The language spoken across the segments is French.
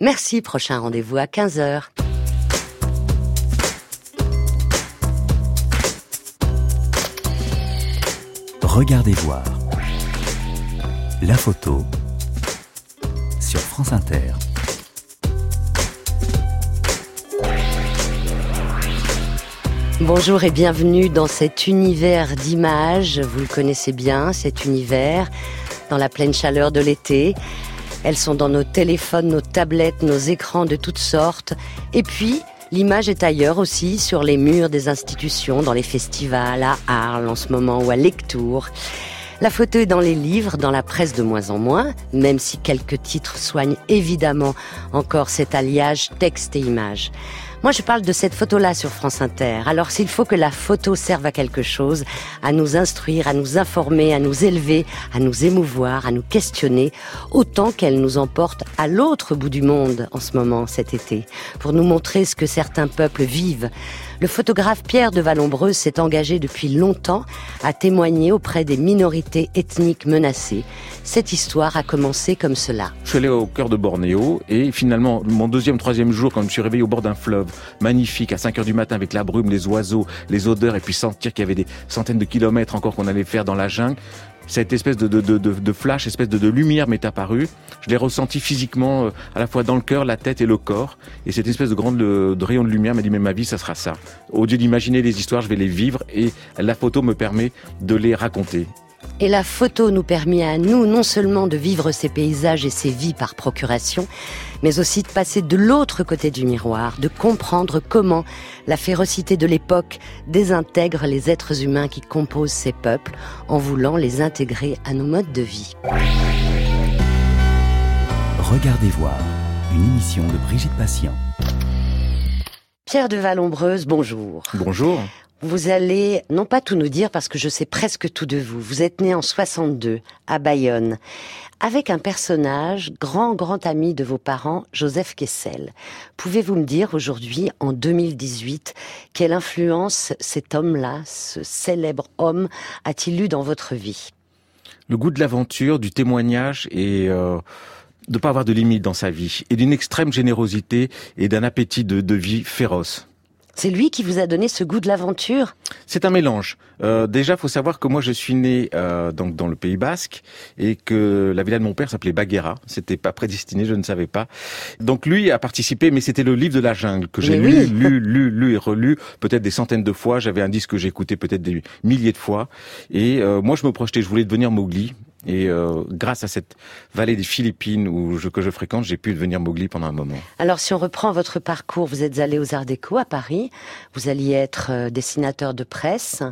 Merci, prochain rendez-vous à 15h. Regardez voir. La photo sur France Inter. Bonjour et bienvenue dans cet univers d'images. Vous le connaissez bien, cet univers, dans la pleine chaleur de l'été. Elles sont dans nos téléphones, nos tablettes, nos écrans de toutes sortes. Et puis, l'image est ailleurs aussi, sur les murs des institutions, dans les festivals, à Arles en ce moment ou à Lectour. La photo est dans les livres, dans la presse de moins en moins, même si quelques titres soignent évidemment encore cet alliage texte et image. Moi, je parle de cette photo-là sur France Inter. Alors, s'il faut que la photo serve à quelque chose, à nous instruire, à nous informer, à nous élever, à nous émouvoir, à nous questionner, autant qu'elle nous emporte à l'autre bout du monde en ce moment, cet été, pour nous montrer ce que certains peuples vivent, le photographe Pierre de Vallombreuse s'est engagé depuis longtemps à témoigner auprès des minorités ethniques menacées. Cette histoire a commencé comme cela. Je suis allé au cœur de Bornéo et finalement, mon deuxième, troisième jour, quand je me suis réveillé au bord d'un fleuve magnifique à 5 heures du matin avec la brume, les oiseaux, les odeurs et puis sentir qu'il y avait des centaines de kilomètres encore qu'on allait faire dans la jungle, cette espèce de, de, de, flash, espèce de, lumière m'est apparue. Je l'ai ressenti physiquement, euh, à la fois dans le cœur, la tête et le corps. Et cette espèce de grande de rayon de lumière m'a dit, mais ma vie, ça sera ça. Au lieu d'imaginer les histoires, je vais les vivre et la photo me permet de les raconter. Et la photo nous permet à nous non seulement de vivre ces paysages et ces vies par procuration, mais aussi de passer de l'autre côté du miroir, de comprendre comment la férocité de l'époque désintègre les êtres humains qui composent ces peuples en voulant les intégrer à nos modes de vie. Regardez voir, une émission de Brigitte Patient. Pierre de Vallombreuse, bonjour. Bonjour. Vous allez non pas tout nous dire parce que je sais presque tout de vous. Vous êtes né en 62 à Bayonne avec un personnage grand grand ami de vos parents, Joseph Kessel. Pouvez-vous me dire aujourd'hui en 2018 quelle influence cet homme-là, ce célèbre homme, a-t-il eu dans votre vie? Le goût de l'aventure, du témoignage et euh, de pas avoir de limites dans sa vie et d'une extrême générosité et d'un appétit de vie féroce. C'est lui qui vous a donné ce goût de l'aventure? C'est un mélange. Euh, déjà, faut savoir que moi, je suis né euh, donc dans le Pays Basque et que la villa de mon père s'appelait Baguera. C'était pas prédestiné, je ne savais pas. Donc lui a participé, mais c'était le livre de la jungle que j'ai lu, lu, lu, lu et relu peut-être des centaines de fois. J'avais un disque que j'écoutais peut-être des milliers de fois. Et euh, moi, je me projetais, je voulais devenir Mowgli. Et euh, grâce à cette vallée des Philippines où je, que je fréquente, j'ai pu devenir Mowgli pendant un moment. Alors si on reprend votre parcours, vous êtes allé aux Arts Déco à Paris, vous alliez être euh, dessinateur de presse,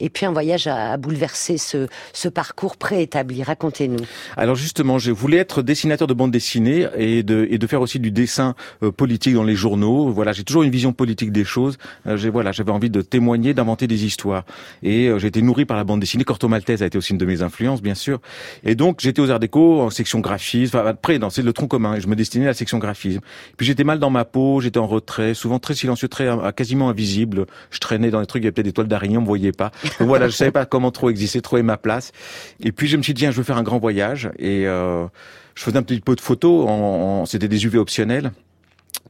et puis un voyage a, bouleversé ce, ce parcours préétabli. Racontez-nous. Alors justement, je voulais être dessinateur de bande dessinée et de, et de faire aussi du dessin euh, politique dans les journaux. Voilà, j'ai toujours une vision politique des choses. j'ai voilà, j'avais envie de témoigner, d'inventer des histoires. Et j'ai été nourri par la bande dessinée. Corto Maltese a été aussi une de mes influences, bien sûr. Et donc j'étais aux Arts Déco en section graphisme, enfin après dans c'est le tronc commun et je me destinais à la section graphisme. Puis j'étais mal dans ma peau, j'étais en retrait, souvent très silencieux, très euh, quasiment invisible. Je traînais dans des trucs, il y avait peut-être des toiles d'araignée, on me voyait pas. Donc voilà, je savais pas comment trop exister, trop ma place. Et puis je me suis dit, tiens, je veux faire un grand voyage et euh, je faisais un petit peu de photos, en, en c'était des UV optionnels.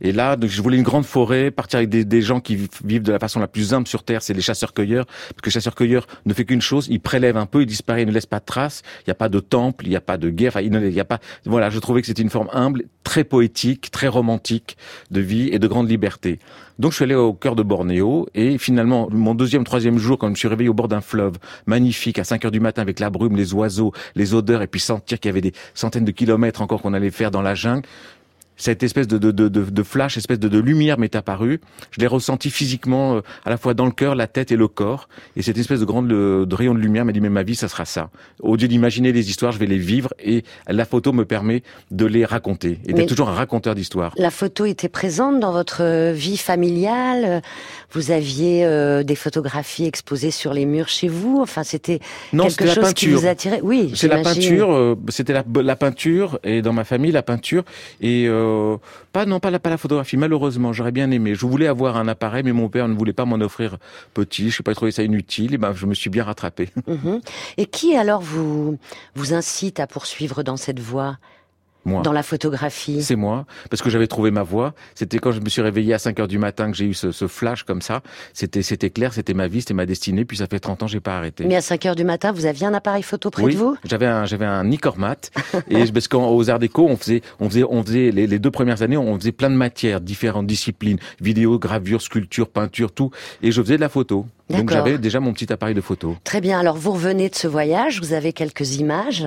Et là, donc, je voulais une grande forêt, partir avec des, gens qui vivent de la façon la plus humble sur Terre, c'est les chasseurs-cueilleurs. Parce que chasseurs-cueilleurs ne fait qu'une chose, ils prélèvent un peu, ils disparaissent, ils ne laissent pas de traces. Il n'y a pas de temple, il n'y a pas de guerre, il n'y a pas... Voilà, je trouvais que c'était une forme humble, très poétique, très romantique de vie et de grande liberté. Donc je suis allé au cœur de Bornéo et finalement, mon deuxième, troisième jour, quand je me suis réveillé au bord d'un fleuve magnifique à 5 heures du matin avec la brume, les oiseaux, les odeurs et puis sentir qu'il y avait des centaines de kilomètres encore qu'on allait faire dans la jungle, cette espèce de, de, de, de flash, espèce de, de lumière m'est apparue. Je l'ai ressenti physiquement, euh, à la fois dans le cœur, la tête et le corps. Et cette espèce de grande de rayon de lumière m'a dit, mais ma vie, ça sera ça. Au lieu d'imaginer les histoires, je vais les vivre. Et la photo me permet de les raconter. Et d'être toujours un raconteur d'histoires. La photo était présente dans votre vie familiale Vous aviez euh, des photographies exposées sur les murs chez vous Enfin, c'était quelque chose qui vous attirait Oui, c'est la peinture. Euh, c'était la, la, peinture. Et dans ma famille, la peinture. Et... Euh, pas non pas la, pas la photographie. Malheureusement, j'aurais bien aimé. Je voulais avoir un appareil, mais mon père ne voulait pas m'en offrir petit. Je sais pas, trouvé ça inutile. Et ben, je me suis bien rattrapé. Mhm. Et qui alors vous vous incite à poursuivre dans cette voie? Moi. Dans la photographie C'est moi, parce que j'avais trouvé ma voie. C'était quand je me suis réveillé à 5 heures du matin que j'ai eu ce, ce, flash comme ça. C'était c'était clair, c'était ma vie, c'était ma destinée. Puis ça fait 30 ans, j'ai pas arrêté. Mais à 5 heures du matin, vous aviez un appareil photo près oui, de vous? J'avais un j'avais un Nicormat et parce qu'aux Arts Déco, on faisait on faisait on faisait les, les, deux premières années, on faisait plein de matières, différentes disciplines, vidéo, gravure, sculpture, peinture, tout. Et je faisais de la photo. Donc j'avais déjà mon petit appareil de photo. Très bien. Alors vous revenez de ce voyage, vous avez quelques images.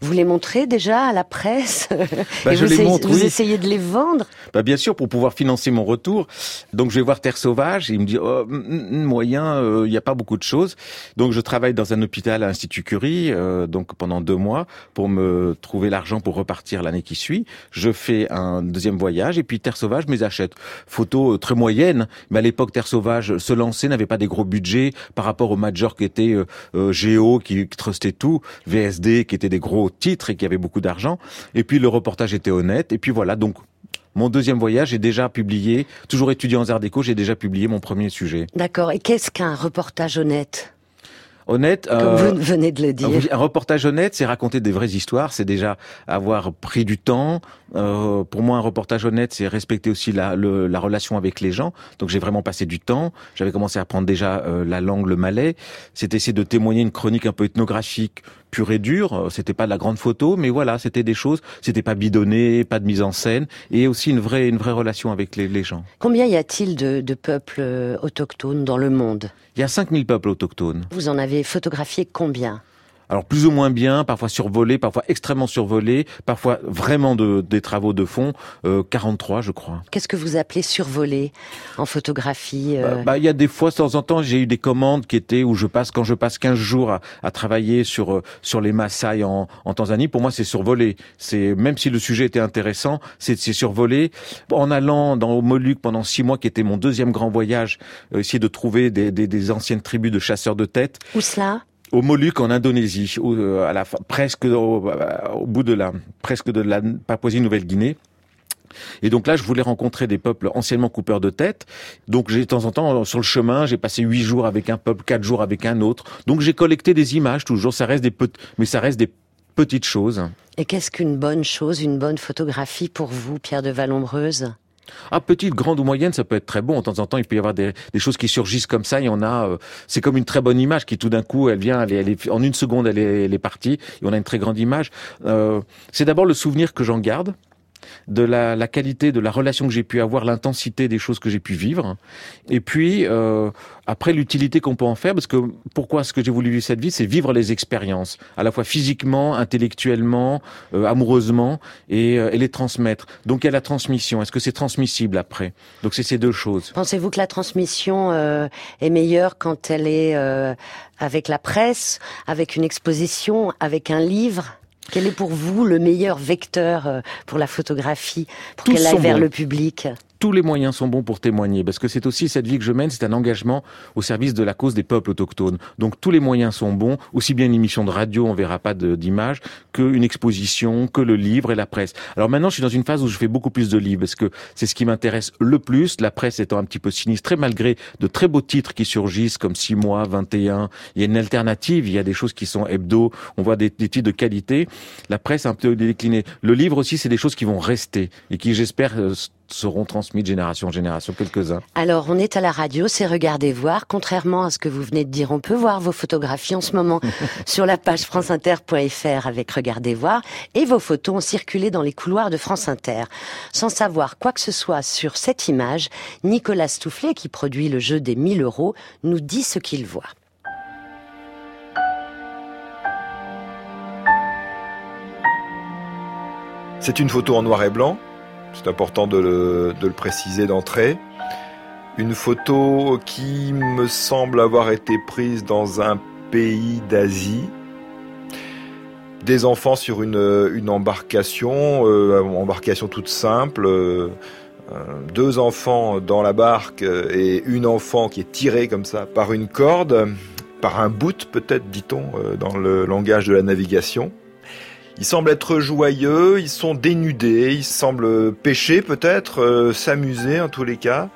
Vous les montrez déjà à la presse bah, Et je vous, les montre, vous oui. essayez de les vendre bah, Bien sûr, pour pouvoir financer mon retour. Donc je vais voir Terre Sauvage. Et il me dit oh, moyen, il euh, n'y a pas beaucoup de choses. Donc je travaille dans un hôpital à Institut Curie, euh, donc pendant deux mois pour me trouver l'argent pour repartir l'année qui suit. Je fais un deuxième voyage et puis Terre Sauvage, mes achète. Photos très moyennes, mais à l'époque Terre Sauvage se lançait, n'avait pas des gros budget par rapport aux majors qui étaient euh, euh, Géo, qui, qui trustaient tout, VSD, qui étaient des gros titres et qui avaient beaucoup d'argent. Et puis le reportage était honnête. Et puis voilà, donc mon deuxième voyage est déjà publié. Toujours étudiant en arts déco, j'ai déjà publié mon premier sujet. D'accord. Et qu'est-ce qu'un reportage honnête? Honnête, comme euh, vous venez de le dire. Un reportage honnête, c'est raconter des vraies histoires, c'est déjà avoir pris du temps. Euh, pour moi, un reportage honnête, c'est respecter aussi la, le, la relation avec les gens. Donc, j'ai vraiment passé du temps. J'avais commencé à apprendre déjà euh, la langue, le malais. C'était essayer de témoigner une chronique un peu ethnographique, pure et dure. C'était pas de la grande photo, mais voilà, c'était des choses. C'était pas bidonné, pas de mise en scène, et aussi une vraie, une vraie relation avec les, les gens. Combien y a-t-il de, de peuples euh, autochtones dans le monde? Il y a 5000 peuples autochtones. Vous en avez photographié combien? Alors plus ou moins bien, parfois survolé, parfois extrêmement survolé, parfois vraiment de, des travaux de fond, euh, 43 je crois. Qu'est-ce que vous appelez survolé en photographie euh... bah, il y a des fois, de temps en temps, j'ai eu des commandes qui étaient où je passe, quand je passe 15 jours à, à travailler sur sur les Maasai en, en Tanzanie, pour moi c'est survolé. C'est même si le sujet était intéressant, c'est survolé. En allant dans au Moluques pendant six mois, qui était mon deuxième grand voyage, euh, essayer de trouver des, des, des anciennes tribus de chasseurs de têtes. Où cela? Au Moluques en Indonésie, la presque au, au, bout de la presque de la Papouasie-Nouvelle-Guinée. Et donc là, je voulais rencontrer des peuples anciennement coupeurs de tête. Donc j'ai de temps en temps sur le chemin, j'ai passé huit jours avec un peuple, quatre jours avec un autre. Donc j'ai collecté des images toujours. Ça reste des mais ça reste des petites choses. Et qu'est-ce qu'une bonne chose, une bonne photographie pour vous, Pierre de Vallombreuse ah, petite, grande ou moyenne, ça peut être très bon. De temps en temps, il peut y avoir des, choses qui surgissent comme ça. Y en a. Euh, c'est comme une très bonne image qui, tout d'un coup, elle vient, elle est, elle est, en une seconde, elle est, elle est partie. Et on a une très grande image. Euh, c'est d'abord le souvenir que j'en garde de la, la, qualité de la relation que j'ai pu avoir, l'intensité des choses que j'ai pu vivre, et puis euh, après l'utilité qu'on peut en faire, parce que pourquoi ce que j'ai voulu vivre cette vie, c'est vivre les expériences, à la fois physiquement, intellectuellement, euh, amoureusement, et, euh, et, les transmettre. Donc il y a la transmission. Est-ce que c'est transmissible après? Donc c'est ces deux choses. Pensez-vous que la transmission euh, est meilleure quand elle est euh, avec la presse, avec une exposition, avec un livre? Quel est pour vous le meilleur vecteur pour la photographie, pour qu'elle aille vers le public? Tous les moyens sont bons pour témoigner, parce que c'est aussi cette vie que je mène, c'est un engagement au service de la cause des peuples autochtones. Donc tous les moyens sont bons, aussi bien une émission de radio, on verra pas d'image, qu'une exposition, que le livre et la presse. Alors maintenant, je suis dans une phase où je fais beaucoup plus de livres, parce que c'est ce qui m'intéresse le plus, la presse étant un petit peu sinistrée, malgré de très beaux titres qui surgissent, comme 6 mois, 21, il y a une alternative, il y a des choses qui sont hebdo, on voit des, des titres de qualité, la presse un peu décliné. Le livre aussi, c'est des choses qui vont rester, et qui, j'espère, seront transmis de génération en génération, quelques-uns. Alors, on est à la radio, c'est Regardez voir. Contrairement à ce que vous venez de dire, on peut voir vos photographies en ce moment sur la page franceinter.fr avec Regardez voir. Et vos photos ont circulé dans les couloirs de France Inter. Sans savoir quoi que ce soit sur cette image, Nicolas Stoufflet, qui produit le jeu des 1000 euros, nous dit ce qu'il voit. C'est une photo en noir et blanc c'est important de le, préciser d'entrée. Une photo qui me semble avoir été prise dans un pays d'Asie. Des enfants sur une, une embarcation, euh, embarcation toute simple. Euh, deux enfants dans la barque et une enfant qui est tirée comme ça par une corde, par un bout peut-être, dit-on, euh, dans le langage de la navigation. Ils semblent être joyeux, ils sont dénudés, ils semblent pêcher peut-être, euh, s'amuser en tous les cas.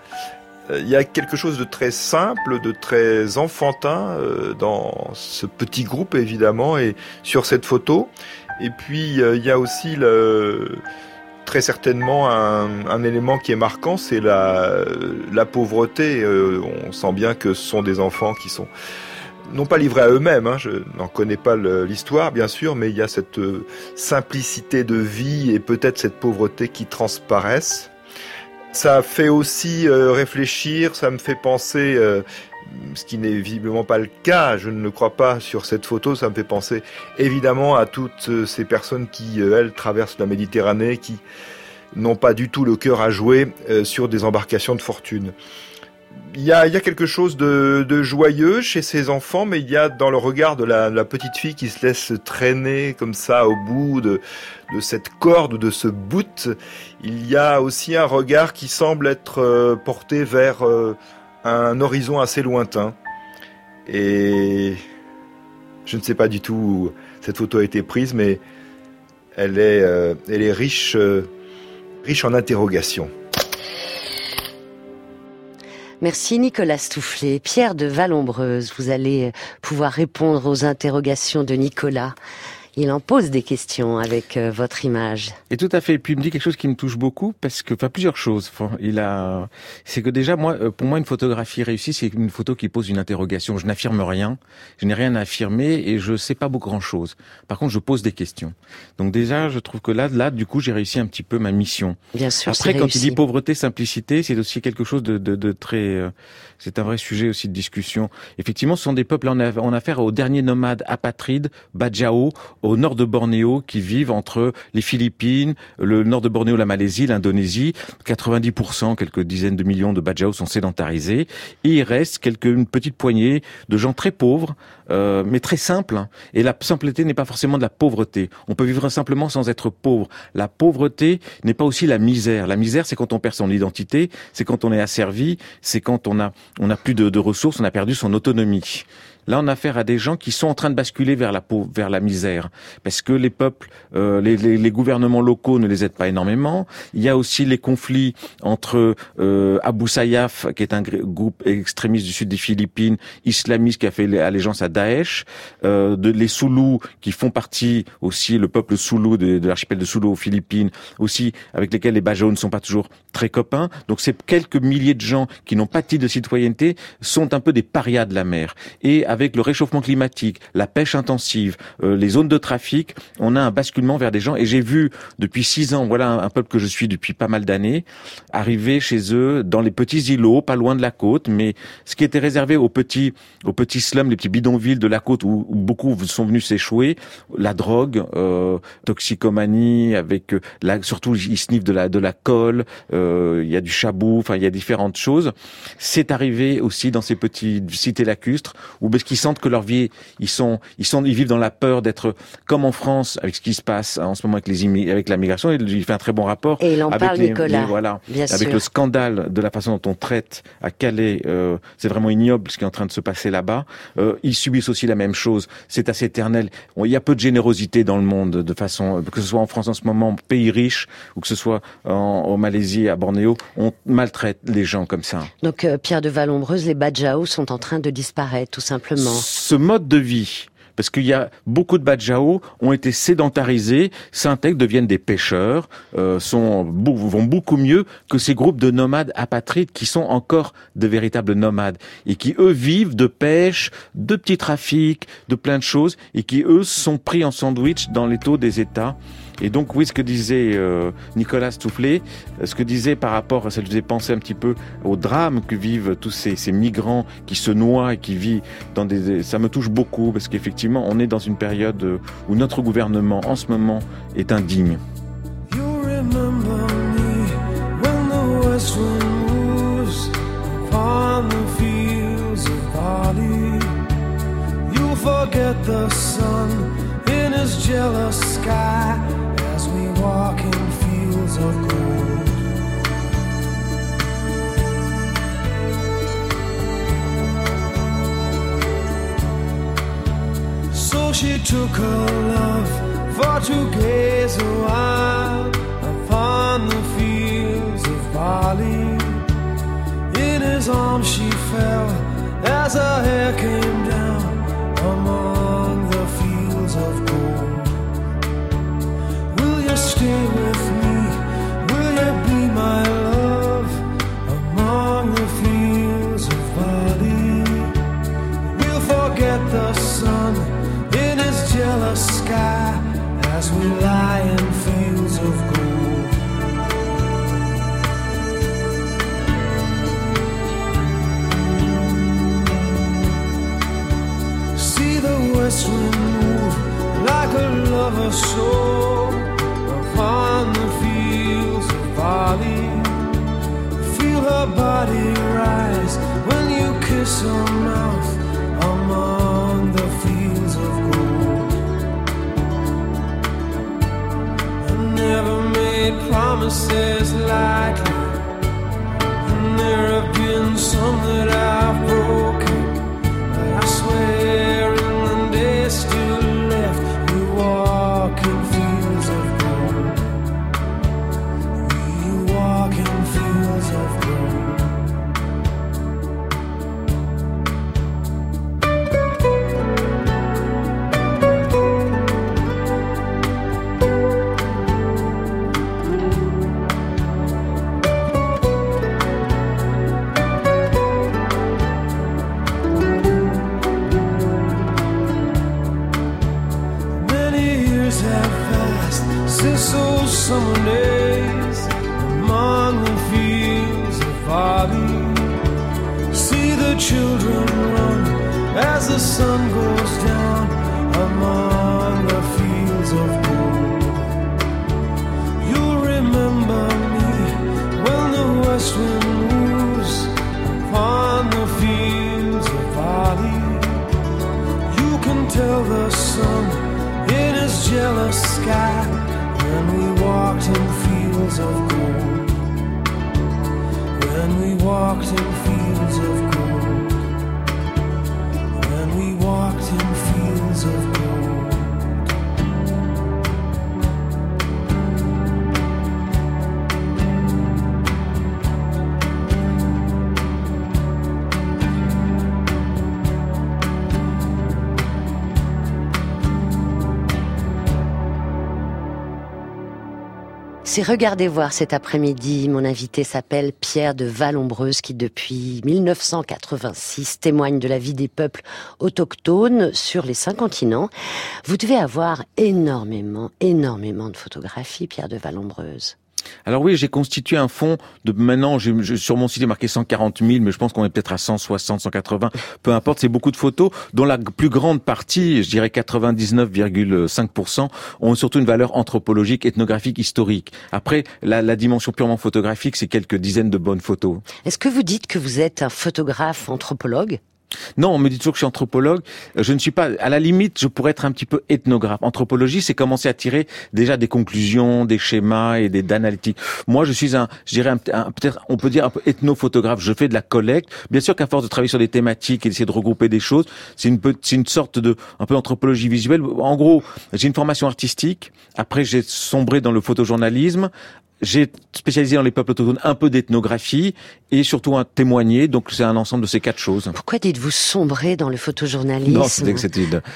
Euh, il y a quelque chose de très simple, de très enfantin euh, dans ce petit groupe évidemment et sur cette photo. Et puis il y a aussi le, très certainement un, élément qui est marquant, c'est la, la pauvreté. on sent bien que ce sont des enfants qui sont non pas livrés à eux-mêmes, hein, je n'en connais pas l'histoire bien sûr, mais il y a cette euh, simplicité de vie et peut-être cette pauvreté qui transparaissent. Ça fait aussi euh, réfléchir, ça me fait penser, euh, ce qui n'est visiblement pas le cas, je ne le crois pas sur cette photo, ça me fait penser évidemment à toutes ces personnes qui, elles, traversent la Méditerranée, qui n'ont pas du tout le cœur à jouer sur des embarcations de fortune il y a, quelque chose de, joyeux chez ces enfants, mais il y a dans le regard de la, petite fille qui se laisse traîner comme ça au bout de, cette corde de ce bout, il y a aussi un regard qui semble être euh, porté vers euh, un horizon assez lointain. Et je ne sais pas du tout où cette photo a été prise, mais elle est, euh, riche en interrogations. Merci Nicolas Stoufflet. Pierre de Vallombreuse, vous allez pouvoir répondre aux interrogations de Nicolas il en pose des questions avec euh, votre image. Et tout à fait. Et puis il me dit quelque chose qui me touche beaucoup parce que, enfin, plusieurs choses. il a, c'est que déjà, moi, euh, pour moi, une photographie réussie, c'est une photo qui pose une interrogation. Je n'affirme rien, je n'ai rien à affirmer et je sais pas beaucoup grand chose. Par contre, je pose des questions. Donc déjà, je trouve que là, là, du coup, j'ai réussi un petit peu ma mission. Bien sûr. Après, quand il dit pauvreté, simplicité, c'est aussi quelque chose de, de, de très, euh, c'est un vrai sujet aussi de discussion. Effectivement, ce sont des peuples, on a, on a affaire aux derniers nomades apatrides, Bajau, au nord de Bornéo qui vivent entre les Philippines, le nord de Bornéo, la Malaisie, l'Indonésie. 90%, quelques dizaines de millions de Bajau sont sédentarisés. Et il reste quelques, une petite poignée de gens très pauvres, euh, mais très simples. Et la simpleté n'est pas forcément de la pauvreté. On peut vivre simplement sans être pauvre. La pauvreté n'est pas aussi la misère. La misère, c'est quand on perd son identité, c'est quand on est asservi, c'est quand on a, on a plus de, de ressources, on a perdu son autonomie. Là, on a affaire à des gens qui sont en train de basculer vers la pauvre, vers la misère, parce que les peuples, euh, les, les, les, gouvernements locaux ne les aident pas énormément. Il y a aussi les conflits entre euh, Abu Sayyaf, qui est un groupe extrémiste du sud des Philippines, islamiste qui a fait allégeance à Daesh, euh, de, les Soulous qui font partie aussi, le peuple Soulou de, de l'archipel de Soulou aux Philippines, aussi avec lesquels les Bajau ne sont pas toujours très copains. Donc ces quelques milliers de gens qui n'ont pas titre de citoyenneté sont un peu des parias de la mer. Et le réchauffement climatique, la pêche intensive, euh, les zones de trafic, on a un basculement vers des gens. Et j'ai vu depuis six ans, voilà un, peuple que je suis depuis pas mal d'années, arriver chez eux dans les petits îlots, pas loin de la côte, mais ce qui était réservé aux petits, aux petits slums, les petits bidonvilles de la côte où, beaucoup sont venus s'échouer, la drogue, euh, toxicomanie, avec euh, surtout ils sniffent de la de la colle, il y a du chabou, enfin il y a différentes choses. C'est arrivé aussi dans ces petites cités lacustres où qui sentent que leur vie, ils sont, ils sont, ils vivent dans la peur d'être comme en France avec ce qui se passe en ce moment avec les avec la migration. Il fait un très bon rapport. Et il en avec parle, Nicolas. voilà, avec le scandale de la façon dont on traite à Calais. Euh, c'est vraiment ignoble ce qui est en train de se passer là-bas. Euh, ils subissent aussi la même chose. C'est assez éternel. il y a peu de générosité dans le monde de façon, que ce soit en France en ce moment, pays riche, ou que ce soit en, Malaisie, à Bornéo, on maltraite les gens comme ça. Donc euh, Pierre de Vallombreuse, les Badjao sont en train de disparaître, tout simplement. Ce mode de vie, parce qu'il y a beaucoup de Badjao ont été sédentarisés, s'intègrent, deviennent des pêcheurs, euh, sont, vont beaucoup mieux que ces groupes de nomades apatrides qui sont encore de véritables nomades et qui eux vivent de pêche, de petits trafics, de plein de choses et qui eux sont pris en sandwich dans les taux des États. Et donc, oui, ce que disait euh, Nicolas Stoufflet, ce que disait par rapport, ça faisait penser un petit peu au drame que vivent tous ces, ces migrants qui se noient et qui vivent dans des... Ça me touche beaucoup parce qu'effectivement, on est dans une période où notre gouvernement, en ce moment, est indigne. forget the sun in his jealous sky. Walking fields of gold. So she took her love for to gaze a while upon the fields of Bali. In his arms she fell as her hair came down among sky as we lie in fields of gold. See the west wind move like a lover's soul upon the fields of barley. Feel her body rise when you kiss her mouth. Made promises lightly, and there have been some that I've broken. Regardez voir cet après-midi. Mon invité s'appelle Pierre de Vallombreuse qui depuis 1986 témoigne de la vie des peuples autochtones sur les cinq continents. Vous devez avoir énormément, énormément de photographies, Pierre de Vallombreuse. Alors oui, j'ai constitué un fonds de maintenant, sur mon site il est marqué 140 000, mais je pense qu'on est peut-être à 160, 180, peu importe, c'est beaucoup de photos, dont la plus grande partie, je dirais 99,5%, ont surtout une valeur anthropologique, ethnographique, historique. Après, la, la dimension purement photographique, c'est quelques dizaines de bonnes photos. Est-ce que vous dites que vous êtes un photographe anthropologue? Non, on me dit toujours que je suis anthropologue. Euh, Je ne suis pas. À la limite, je pourrais être un petit peu ethnographe. Anthropologie, c'est commencer à tirer déjà des conclusions, des schémas et des d'analytiques. Moi, je suis un, je dirais un, peut-être, on peut dire un peu ethnophotographe. Je fais de la collecte. Bien sûr qu'à force de travailler sur des thématiques et d'essayer de regrouper des choses, c'est une, peu- c'est une sorte de, un peu anthropologie visuelle. En gros, j'ai une formation artistique. Après, j'ai sombré dans le photojournalisme. J'ai spécialisé dans les peuples autochtones un peu d'ethnographie et surtout un témoigner. Donc c'est un ensemble de ces quatre choses. Pourquoi dites-vous sombrer dans le photojournalisme Non, c'était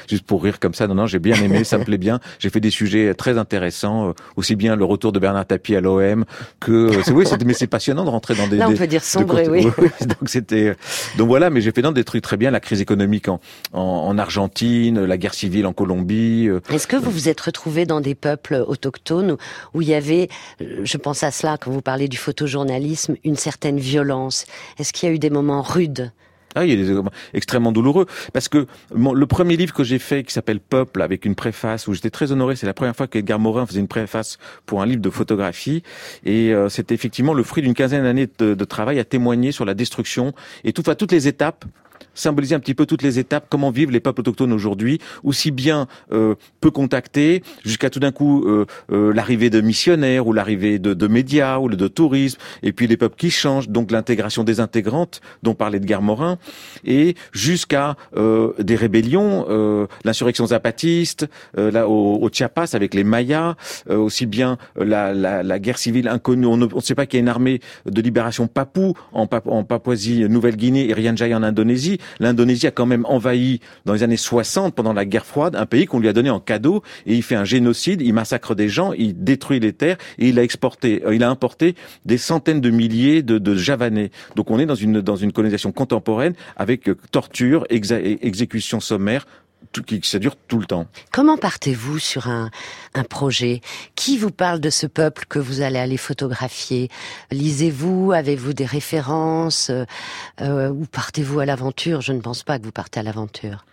juste pour rire comme ça. Non, non, j'ai bien aimé, ça me plaît bien. J'ai fait des sujets très intéressants, euh, aussi bien le retour de Bernard Tapie à l'OM que euh, c'est oui, mais c'est passionnant de rentrer dans des. Là, on des- peut dire sombrer, oui. donc c'était donc voilà, mais j'ai fait dans des trucs très bien, la crise économique en en, en Argentine, la guerre civile en Colombie. euh, Est-ce que vous vous êtes retrouvé dans des peuples autochtones où, il y avait, euh, je pense à cela quand vous parlez du photojournalisme, une certaine violence. Est-ce qu'il y a eu des moments rudes? Ah, il moments extrêmement douloureux. Parce que le premier livre que j'ai fait qui s'appelle Peuple avec une préface où j'étais très honoré, c'est la première fois qu'Edgar Morin faisait une préface pour un livre de photographie. Et euh, c'était effectivement le fruit d'une quinzaine d'années de, de travail à témoigner sur la destruction et tout, enfin, toutes les étapes symboliser un petit peu toutes les étapes, comment vivent les peuples autochtones aujourd'hui, aussi bien euh, peu contactés, jusqu'à tout d'un coup euh, euh, l'arrivée de missionnaires ou l'arrivée de, de médias ou de tourisme, et puis les peuples qui changent, donc l'intégration des intégrantes dont parlait Edgar Morin, et jusqu'à euh, des rébellions, euh, l'insurrection zapatiste, euh, là au, au Chiapas avec les Mayas, aussi bien la, la, la guerre civile inconnue, on ne on sait pas qu'il y a une armée de libération papou en, en Papouasie-Nouvelle-Guinée et Irian Jaya en Indonésie. L'Indonésie a quand même envahi dans les années 60 pendant la guerre froide un pays qu'on lui a donné en cadeau et il fait un génocide, il massacre des gens, il détruit les terres et il a exporté, euh, il a importé des centaines de milliers de, de javanais. Donc on est dans une dans une colonisation contemporaine avec euh, torture, exécution sommaire, ça dure tout le temps. Comment partez-vous sur un, un projet? Qui vous parle de ce peuple que vous allez aller photographier? Lisez-vous? Avez-vous des références? Euh, euh, Ou partez-vous à l'aventure? Je ne pense pas que vous partez à l'aventure.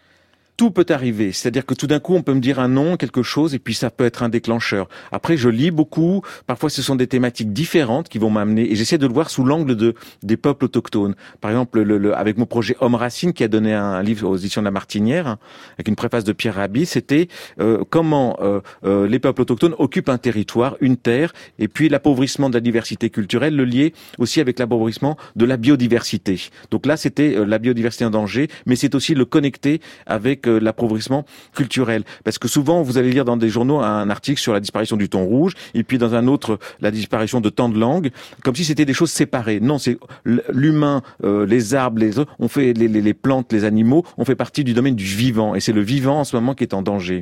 Tout peut arriver. C'est-à-dire que tout d'un coup, on peut me dire un nom, quelque chose, et puis ça peut être un déclencheur. Après, je lis beaucoup. Parfois, ce sont des thématiques différentes qui vont m'amener, et j'essaie de le voir sous l'angle de des peuples autochtones. Par exemple, le, le, avec mon projet Homme Racine, qui a donné un, livre aux éditions de la Martinière, avec une préface de Pierre Rabhi, c'était euh, comment euh, euh, les peuples autochtones occupent un territoire, une terre, et puis l'appauvrissement de la diversité culturelle, le lier aussi avec l'appauvrissement de la biodiversité. Donc là, c'était la biodiversité en danger, mais c'est aussi le connecter avec l'appauvrissement culturel. Parce que souvent, vous allez lire dans des journaux un article sur la disparition du thon rouge, et puis dans un autre, la disparition de tant de langues, comme si c'était des choses séparées. Non, c'est l'humain, euh, les arbres, les, on fait les, les, les plantes, les animaux, on fait partie du domaine du vivant, et c'est le vivant en ce moment qui est en danger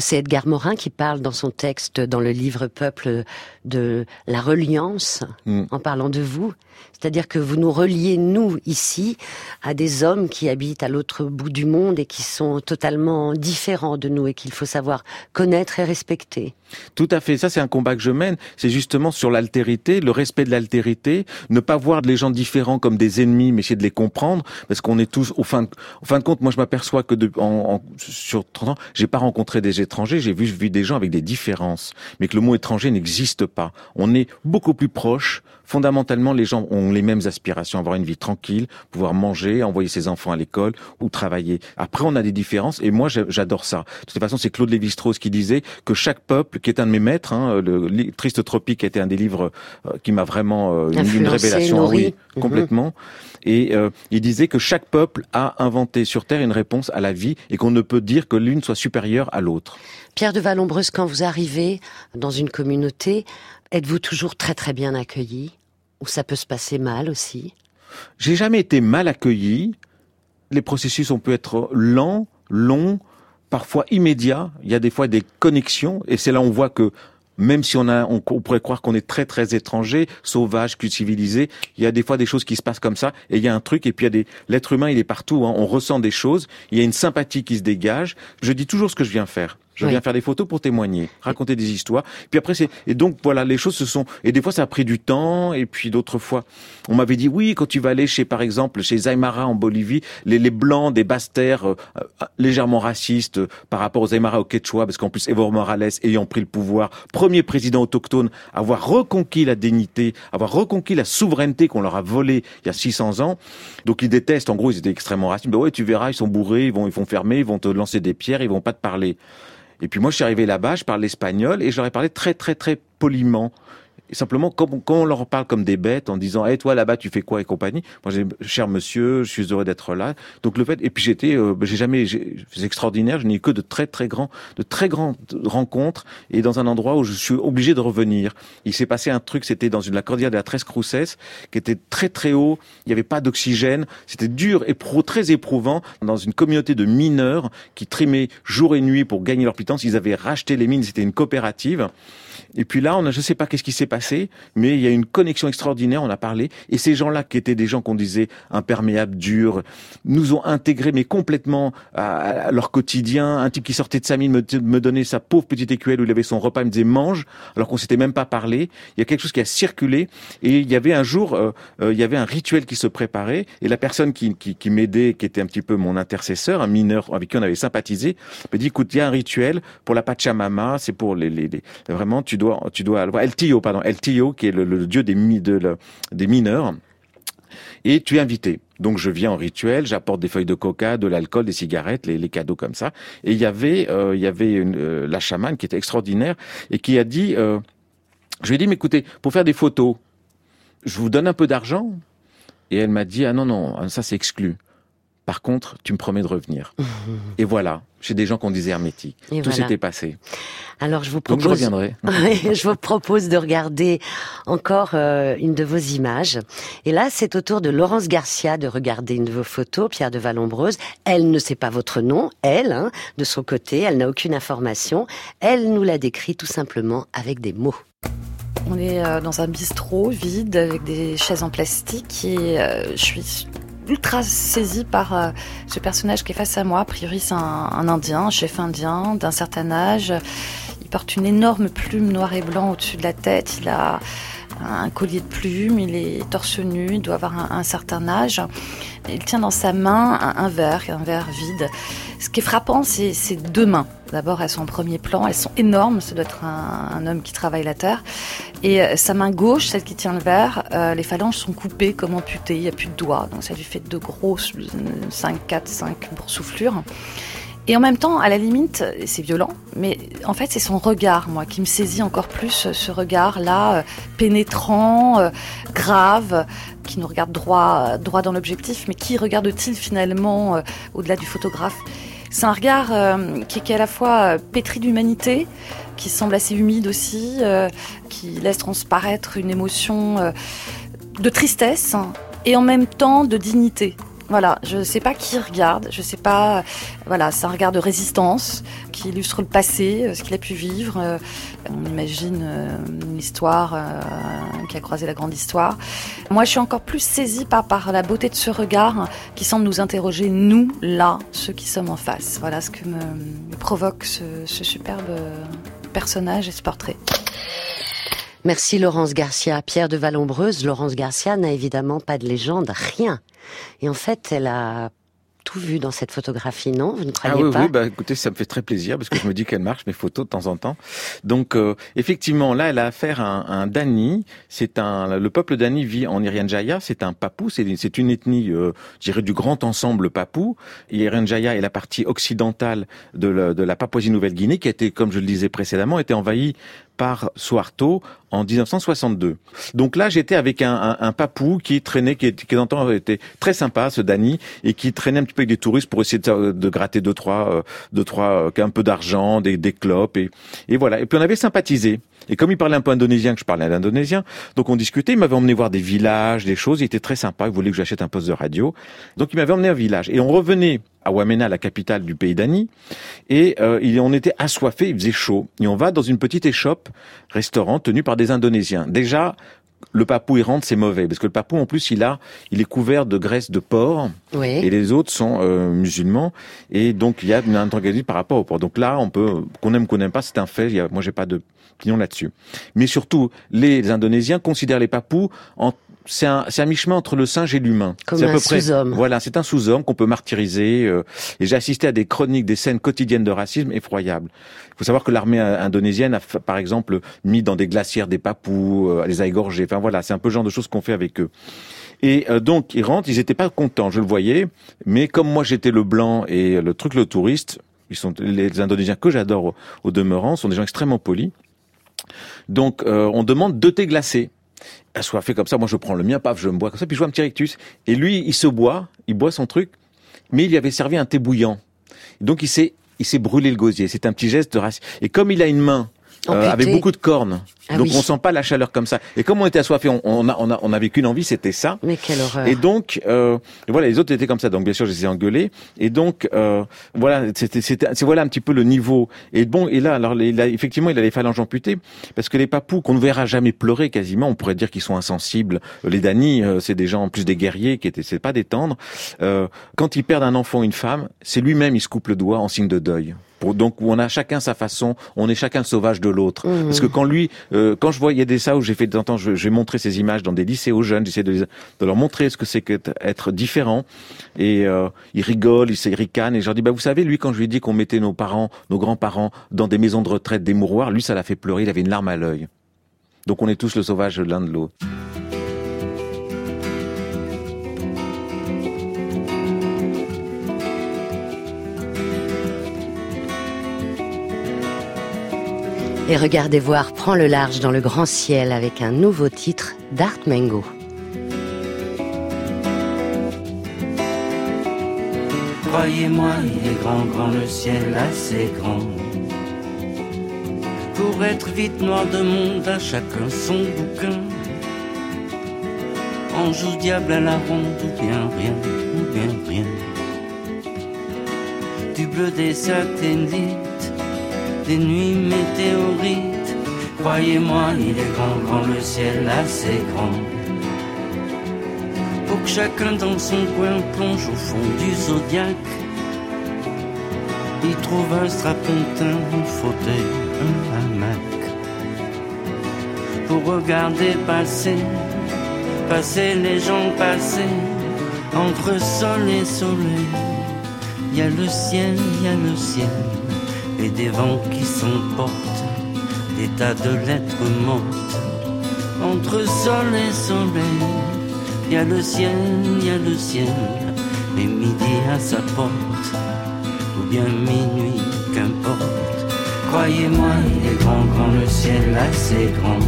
c'est Edgar Morin qui parle dans son texte, dans le livre Peuple, de la reliance, mm. en parlant de vous. C'est-à-dire que vous nous reliez, nous, ici, à des hommes qui habitent à l'autre bout du monde et qui sont totalement différents de nous et qu'il faut savoir connaître et respecter. Tout à fait. Ça, c'est un combat que je mène. C'est justement sur l'altérité, le respect de l'altérité, ne pas voir les gens différents comme des ennemis, mais essayer de les comprendre, parce qu'on est tous, au fin de, au fin de compte, moi, je m'aperçois que de, en, sur 30 ans, j'ai pas rencontré des étrangers, j'ai vu, vu des gens avec des différences, mais que le mot étranger n'existe pas. On est beaucoup plus proche. Fondamentalement, les gens ont les mêmes aspirations, avoir une vie tranquille, pouvoir manger, envoyer ses enfants à l'école ou travailler. Après, on a des différences et moi, j'adore ça. De toute façon, c'est Claude Lévi-Strauss qui disait que chaque peuple, qui est un de mes maîtres, hein, le Triste Tropique était un des livres euh, qui m'a vraiment euh, une, révélation, oui, mhm. complètement. Et euh, il disait que chaque peuple a inventé sur Terre une réponse à la vie et qu'on ne peut dire que l'une soit supérieure à l'autre. Pierre de Vallombreuse, quand vous arrivez dans une communauté, êtes-vous toujours très très bien accueilli? Ou ça peut se passer mal aussi J'ai jamais été mal accueilli. Les processus ont pu être lents, longs, parfois immédiats. Il y a des fois des connexions et c'est là où on voit que même si on a, on, pourrait croire qu'on est très très étranger, sauvage, civilisé, il y a des fois des choses qui se passent comme ça, et il y a un truc, et puis il y a des, l'être humain, il est partout, hein, on ressent des choses, il y a une sympathie qui se dégage. Je dis toujours ce que je viens faire. Je viens faire des photos pour témoigner, raconter des histoires. Puis après, c'est et donc voilà, les choses se sont. Et des fois, ça a pris du temps. Et puis d'autres fois, on m'avait dit oui, quand tu vas aller chez, par exemple, chez Aymara en Bolivie, les, les blancs des basses terres euh, euh, légèrement racistes euh, par rapport aux Aymara au Quechua, parce qu'en plus Evo Morales ayant pris le pouvoir, premier président autochtone, avoir reconquis la dignité, avoir reconquis la souveraineté qu'on leur a volée il y a 600 ans. Donc ils détestent. En gros, ils étaient extrêmement racistes. Ben ouais, tu verras, ils sont bourrés, ils vont, ils vont fermer, ils vont te lancer des pierres, ils vont pas te parler. Et puis moi, je suis arrivé là-bas, je parle espagnol et je leur ai parlé très très très poliment. Et simplement, quand, on leur parle comme des bêtes, en disant, hé, toi là-bas, tu fais quoi et compagnie? Moi, j'ai, cher monsieur, je suis heureux d'être là. Donc le fait, et puis j'étais, euh, j'ai jamais, c'est extraordinaire. Je n'ai eu que de très très grands, de très grandes rencontres et dans un endroit où je suis obligé de revenir. Il s'est passé un truc, c'était dans une la cordillère de la Tres Cruces, qui était très très haut. Il n'y avait pas d'oxygène. C'était dur et pro, très éprouvant dans une communauté de mineurs qui trimaient jour et nuit pour gagner leur pitance. Ils avaient racheté les mines. C'était une coopérative. Et puis là, on a, je sais pas qu'est-ce qui s'est passé, mais il y a une connexion extraordinaire, on a parlé, et ces gens-là qui étaient des gens qu'on disait imperméables, durs, nous ont intégrés mais complètement à, leur quotidien. Un type qui sortait de sa mine me, donnait sa pauvre petite écuelle où il avait son repas, il me disait mange, alors qu'on s'était même pas parlé. Il y a quelque chose qui a circulé, et il y avait un jour, euh, euh, il y avait un rituel qui se préparait, et la personne qui m'aidait, qui était un petit peu mon intercesseur, un mineur avec qui on avait sympathisé, me dit écoute, il y a un rituel pour la Pachamama, c'est pour les, les, les vraiment tu dois, tu dois El Tio, pardon, El Tio, qui est le, dieu des, de, des mineurs. Et tu es invité. Donc je viens en rituel, j'apporte des feuilles de coca, de l'alcool, des cigarettes, les, cadeaux comme ça. Et il y avait, euh, il y avait une, euh, la chamane qui était extraordinaire et qui a dit, euh, je lui ai dit, mais écoutez, pour faire des photos, je vous donne un peu d'argent? Et elle m'a dit, ah non, non, ça c'est exclu. Par contre, tu me promets de revenir. Et voilà, chez des gens qu'on disait hermétiques. Tout s'était passé. Alors je vous propose. Donc je reviendrai. je vous propose de regarder encore euh, une de vos images. Et là, c'est au tour de Laurence Garcia de regarder une de vos photos, Pierre de Vallombreuse. Elle ne sait pas votre nom, elle, hein, de son côté, elle n'a aucune information. Elle nous la décrit tout simplement avec des mots. On est euh, dans un bistrot vide avec des chaises en plastique et euh, je suis ultra saisie par euh, ce personnage qui est face à moi. A priori, c'est un, Indien, un chef indien d'un certain âge. Porte une énorme plume noire et blanc au-dessus de la tête. Il a un collier de plumes, il est torse nu, il doit avoir un, certain âge. Il tient dans sa main un, verre, un verre vide. Ce qui est frappant, c'est ses deux mains. D'abord, elles sont en premier plan, elles sont énormes, ça doit être un, un homme qui travaille la terre. Et euh, sa main gauche, celle qui tient le verre, euh, les phalanges sont coupées comme amputées, il n'y a plus de doigts, donc ça lui fait deux grosses 5, 4, 5 boursouflures. Et en même temps, à la limite, c'est violent, mais en fait, c'est son regard, moi, qui me saisit encore plus, ce regard-là, euh, pénétrant, euh, grave, qui nous regarde droit, droit dans l'objectif, mais qui regarde-t-il finalement euh, au-delà du photographe? C'est un regard euh, qui, est à la fois euh, pétri d'humanité, qui semble assez humide aussi, euh, qui laisse transparaître une émotion euh, de tristesse et en même temps de dignité. Voilà, je ne sais pas qui regarde, je sais pas. Voilà, c'est un regard de résistance qui illustre le passé, euh, ce qu'il a pu vivre. Euh, On imagine euh, une histoire qui a croisé la grande histoire. Moi, je suis encore plus saisie par, la beauté de ce regard qui semble nous interroger, nous, là, ceux qui sommes en face. Voilà ce que me, provoque ce, superbe personnage et ce portrait. Merci Laurence Garcia. Pierre de Vallombreuse, Laurence Garcia n'a évidemment pas de légende, rien. Et en fait, elle a tout vu dans cette photographie, non? Vous ne Ah croyez oui, pas? oui, bah écoutez, ça me fait très plaisir parce que je me dis qu'elle marche mes photos de temps en temps. Donc euh, effectivement, là, elle a affaire à un, un Dani. C'est un, le peuple Dani vit en Irian Jaya. C'est un papou. C'est une ethnie, euh, je dirais, du grand ensemble papou. Irian Jaya est la partie occidentale de la, de la Papouasie-Nouvelle-Guinée qui a été, comme je le disais précédemment, été envahie par Suharto en 1962. Donc là, j'étais avec un, un, un papou qui traînait, qui, qui d'antan était très sympa, ce Dani, et qui traînait un petit peu avec des touristes pour essayer de, de gratter deux trois, euh, deux trois, euh, un peu d'argent, des, des clopes, et, et voilà. Et puis on avait sympathisé. Et comme il parlait un peu indonésien, que je parlais l'indonésien, donc on discutait. Il m'avait emmené voir des villages, des choses. Il était très sympa. Il voulait que j'achète un poste de radio. Donc il m'avait emmené à un village. Et on revenait à Wamena, la capitale du pays d'Ani, et euh, on était assoiffés, il faisait chaud. Et on va dans une petite échoppe, restaurant, tenu par des Indonésiens. Déjà, le papou il rentre, c'est mauvais, parce que le papou en plus il a, il est couvert de graisse de porc, Oui. et les autres sont euh, musulmans, et donc il y a une antagonisme par rapport au porc. Donc là, on peut, qu'on aime, qu'on n'aime pas, c'est un fait. Il y a, moi, j'ai pas de opinion là-dessus. Mais surtout, les Indonésiens considèrent les papous en c'est un, c'est un mi-chemin entre le singe et l'humain. Comme C'est à un peu près- sous-homme. Voilà, c'est un sous-homme qu'on peut martyriser. euh, et j'ai assisté à des chroniques, des scènes quotidiennes de racisme effroyables. Il faut savoir que l'armée euh, indonésienne a, par exemple, mis dans des glacières des papous, euh, les a égorgés. Enfin voilà, c'est un peu le genre de choses qu'on fait avec eux. Et euh, donc ils rentrent, ils étaient pas contents, je le voyais. Mais comme moi j'étais le blanc et le truc le touriste, ils sont les Indonésiens que j'adore au, au demeurant, sont des gens extrêmement polis. Donc euh, on demande deux thés glacés. Assoiffé comme ça, moi je prends le mien, paf, je me bois comme ça, puis je vois un petit rectus. Et lui, il se boit, il boit son truc, mais il lui avait servi un thé bouillant. Donc il s'est, il s'est brûlé le gosier. C'est un petit geste de racisme. Et comme il a une main euh, avec beaucoup de cornes, Ah donc oui. on sent pas la chaleur comme ça. Et comme on était assoiffé, on, on a, on a, on avait qu'une envie, c'était ça. Mais quelle horreur. Et donc, euh, voilà, les autres étaient comme ça. Donc, bien sûr, je les ai engueulés. Et donc, euh, voilà, c'était, voilà un petit peu le niveau. Et bon, et là, alors, il a, effectivement, il a les phalanges amputées parce que les papous qu'on ne verra jamais pleurer quasiment, on pourrait dire qu'ils sont insensibles. Les Dani, euh, c'est des gens en plus des guerriers qui étaient, c'est pas des tendres. Euh, quand ils perdent un enfant, ou une femme, c'est lui-même, il se coupe le doigt en signe de deuil. Pour, donc, où on a chacun sa façon, on est chacun le sauvage de l'autre. Mhm. Parce que quand lui, euh, quand je a des ça où j'ai fait de temps en temps, je- j'ai montré ces images dans des lycées aux jeunes, j'essaie de, les- de leur montrer ce que c'est qu'être être différent. Et euh, ils rigolent, ils se ricanent, et je leur dis, bah vous savez, lui, quand je lui ai dit qu'on mettait nos parents, nos grands-parents dans des maisons de retraite, des mouroirs, lui, ça l'a fait pleurer, il avait une larme à l'œil. Donc on est tous le sauvage l'un de l'autre. Et regardez voir Prends le large dans le grand ciel avec un nouveau titre d'Art Mango. Croyez-moi, il est grand, grand le ciel, assez grand. Pour être vite noir de monde, à chacun son bouquin. Ange ou diable à la ronde, ou bien rien, ou bien rien. Du bleu des satellites, des nuits météorites. Croyez-moi, il est grand, grand le ciel, assez grand pour que chacun dans son coin plonge au fond du zodiaque. Il trouve un strapontin, un fauteuil, un hamac. pour regarder passer, passer les gens passer entre sol et soleil. Il y a le ciel, il y a le ciel, et des vents qui s'emportent, des tas de lettres mortes entre sol et soleil. Il y a le ciel, il y a le ciel, et midi à sa porte, ou bien minuit, qu'importe. Croyez-moi, il est grand, grand le ciel, assez grand.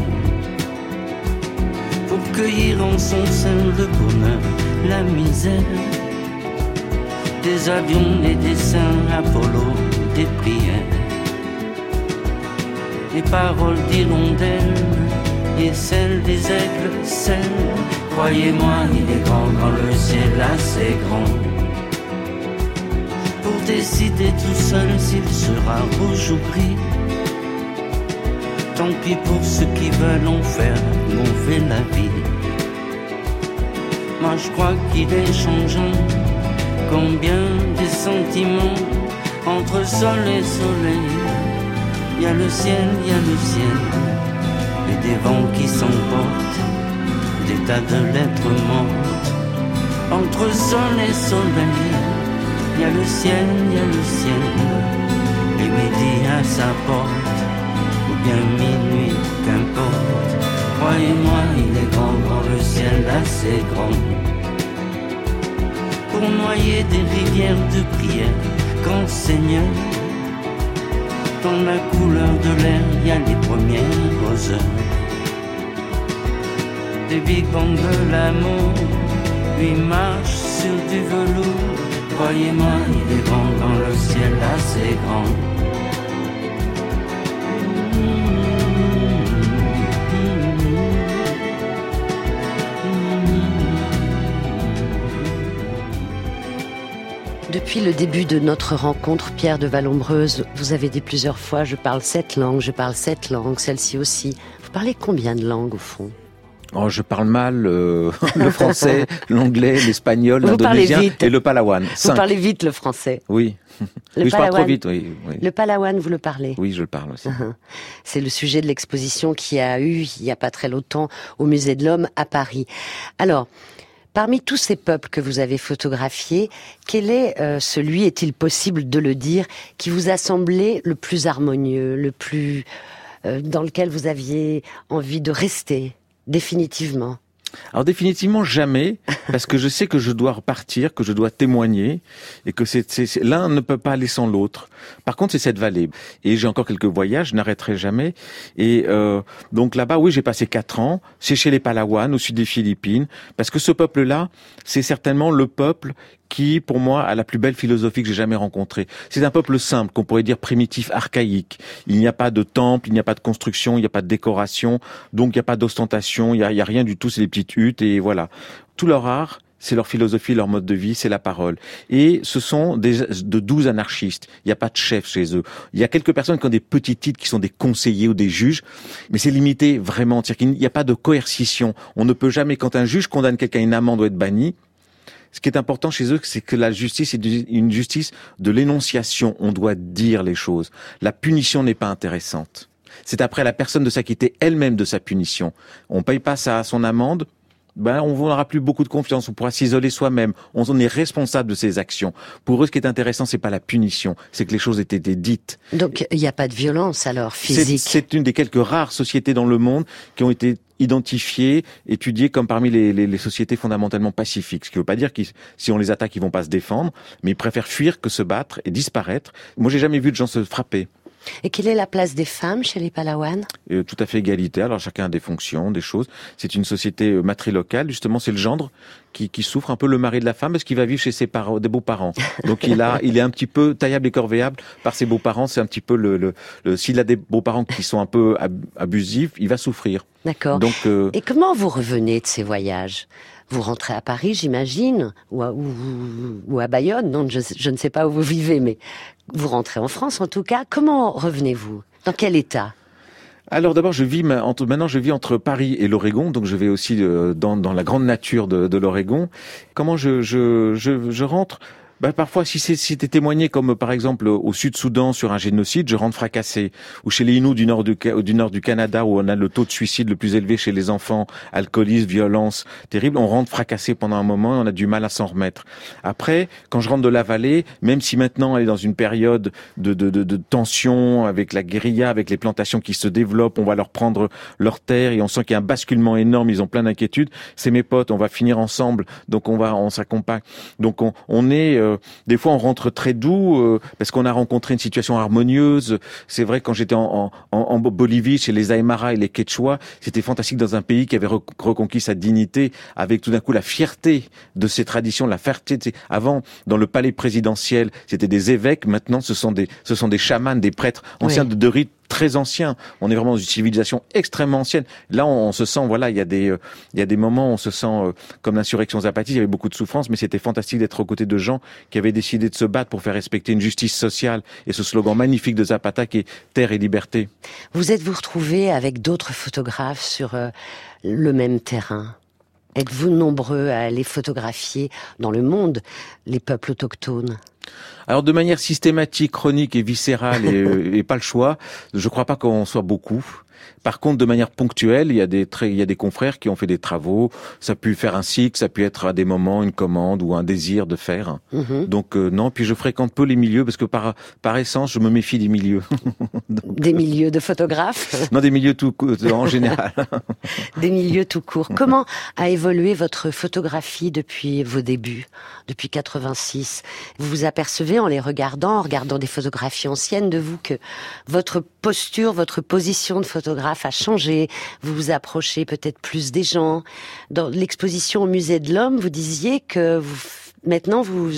Pour cueillir en son sein le bonheur, la misère. Des avions, des dessins, Apollo, des prières. Les paroles d'hirondelles et celles des aigles, celles. Croyez-moi, il est grand, grand le ciel, assez grand pour décider tout seul s'il sera rouge ou gris. Tant pis pour ceux qui veulent en faire gonfler la vie. Moi je crois qu'il est changeant. Combien des sentiments entre sol et soleil. Il y a le ciel, il y a le ciel. Et des vents qui s'emportent. Des tas de lettres mortes. Entre sol et soleil. Il y a le ciel, il y a le ciel, et midi à sa porte, ou bien minuit, qu'importe. Croyez-moi, il est grand, grand le ciel, assez grand. Pour noyer des rivières de prière, Seigneur, dans la couleur de l'air, il y a les premières heures. Des big de l'amour, lui marche sur du velours. Croyez-moi, il est grand dans le ciel assez grand. Depuis le début de notre rencontre, Pierre de Vallombreuse, vous avez dit plusieurs fois, je parle cette langue, je parle cette langue, celle-ci aussi. Vous parlez combien de langues au fond? Oh, je parle mal euh, le français, l'anglais, l'espagnol, l'indonésien et le palawan. Vous parlez vite le français. Oui. Le oui, je parle trop vite, oui. Oui, Le palawan, vous le parlez oui je le parle aussi. Uhum. C'est le sujet de l'exposition qui a eu, il n'y a pas très longtemps, au Musée de l'Homme à Paris. Alors, parmi tous ces peuples que vous avez photographiés, quel est euh, celui, est-il possible de le dire, qui vous a semblé le plus harmonieux, le plus euh, dans lequel vous aviez envie de rester définitivement? Alors définitivement jamais, parce que je sais que je dois repartir, que je dois témoigner, et que c'est, l'un ne peut pas aller sans l'autre. Par contre, c'est cette vallée. Et j'ai encore quelques voyages, je n'arrêterai jamais. Et euh, donc là-bas, oui, j'ai passé quatre ans. C'est chez les Palawan, au sud des Philippines, parce que ce peuple-là, c'est certainement le peuple qui, pour moi, a la plus belle philosophie que j'ai jamais rencontrée. C'est un peuple simple, qu'on pourrait dire primitif, archaïque. Il n'y a pas de temple, il n'y a pas de construction, il n'y a pas de décoration, donc il n'y a pas d'ostentation, il n'y a, a rien du tout, c'est des et voilà. Tout leur art, c'est leur philosophie, leur mode de vie, c'est la parole. Et ce sont des, de douze anarchistes. Il n'y a pas de chef chez eux. Il y a quelques personnes qui ont des petits titres, qui sont des conseillers ou des juges, mais c'est limité vraiment. Qu'il n'y a pas de coercition. On ne peut jamais, quand un juge condamne quelqu'un à une amende ou être banni, ce qui est important chez eux, c'est que la justice est une justice de l'énonciation. On doit dire les choses. La punition n'est pas intéressante. C'est après la personne de s'acquitter elle-même de sa punition. On paye pas ça à son amende. Ben, on n'aura plus beaucoup de confiance. On pourra s'isoler soi-même. On en est responsable de ses actions. Pour eux, ce qui est intéressant, c'est pas la punition, c'est que les choses aient été dites. Donc il n'y a pas de violence alors physique. c'est une des quelques rares sociétés dans le monde qui ont été identifiées, étudiées comme parmi les, les- les sociétés fondamentalement pacifiques. Ce qui ne veut pas dire que si on les attaque, ils vont pas se défendre, mais ils préfèrent fuir que se battre et disparaître. Moi, j'ai jamais vu de gens se frapper. Et quelle est la place des femmes chez les Palawan? Euh, tout à fait égalitaire. Alors chacun a des fonctions, des choses. C'est une société euh, matrilocale. Justement, c'est le gendre qui, qui souffre un peu le mari de la femme parce qu'il va vivre chez ses parents, des beaux-parents. Donc il a, il est un petit peu taillable et corvéable par ses beaux-parents. C'est un petit peu le, le, le- s'il a des beaux-parents qui sont un peu ab- abusifs, il va souffrir. D'accord. Donc euh, Et comment vous revenez de ces voyages? Vous rentrez à Paris, j'imagine, ou à, ou, ou à Bayonne, non, je, je ne sais pas où vous vivez, mais vous rentrez en France en tout cas. Comment revenez-vous? Dans quel état? Alors d'abord, je vis entre, maintenant je vis entre Paris et l'Oregon, donc je vais aussi euh, dans, la grande nature de, l'Oregon. Comment je rentre? Bah, parfois, si c'est si témoigné comme par exemple au Sud-Soudan sur un génocide, je rentre fracassé. Ou chez les Inuits du nord du, du nord du Canada où on a le taux de suicide le plus élevé chez les enfants, alcoolisme, violence terrible, on rentre fracassé pendant un moment et on a du mal à s'en remettre. Après, quand je rentre de la vallée, même si maintenant elle est dans une période de, de, de, de tension avec la guérilla, avec les plantations qui se développent, on va leur prendre leur terre et on sent qu'il y a un basculement énorme, ils ont plein d'inquiétudes. C'est mes potes, on va finir ensemble, donc on va, on s'accompagne. Donc on, on est, euh, des fois on rentre très doux euh, parce qu'on a rencontré une situation harmonieuse. C'est vrai quand j'étais en, en, en, Bolivie chez les Aymara et les Quechua, c'était fantastique dans un pays qui avait reconquis sa dignité avec tout d'un coup la fierté de ses traditions, la fierté. Avant, dans le palais présidentiel, c'était des évêques. Maintenant, ce sont des, ce sont des chamans, des prêtres anciens de, de rites très ancien. On est vraiment dans une civilisation extrêmement ancienne. Là, on, se sent, voilà, il y a des, euh, il y a des moments où on se sent euh, comme l'insurrection zapatiste. Il y avait beaucoup de souffrance, mais c'était fantastique d'être aux côtés de gens qui avaient décidé de se battre pour faire respecter une justice sociale et ce slogan magnifique de Zapata qui est terre et liberté. Vous êtes-vous retrouvé avec d'autres photographes sur euh, le même terrain Êtes-vous nombreux à aller photographier dans le monde les peuples autochtones? Alors de manière systématique, chronique et viscérale et, et pas le choix, je crois pas qu'on soit beaucoup. Par contre, de manière ponctuelle, il y a des il y a des confrères qui ont fait des travaux. Ça a pu faire un cycle, ça a pu être à des moments une commande ou un désir de faire. Mhm. Donc euh, non. Puis je fréquente peu les milieux parce que par par essence, je me méfie des milieux. des milieux de photographes Non, des milieux tout en général. des milieux tout court. Comment a évolué votre photographie depuis vos débuts, depuis 86 Vous vous apercevez en les regardant, en regardant des photographies anciennes de vous que votre posture, votre position de photographe a changé, vous vous approchez peut-être plus des gens. Dans l'exposition au musée de l'homme, vous disiez que vous, maintenant vous,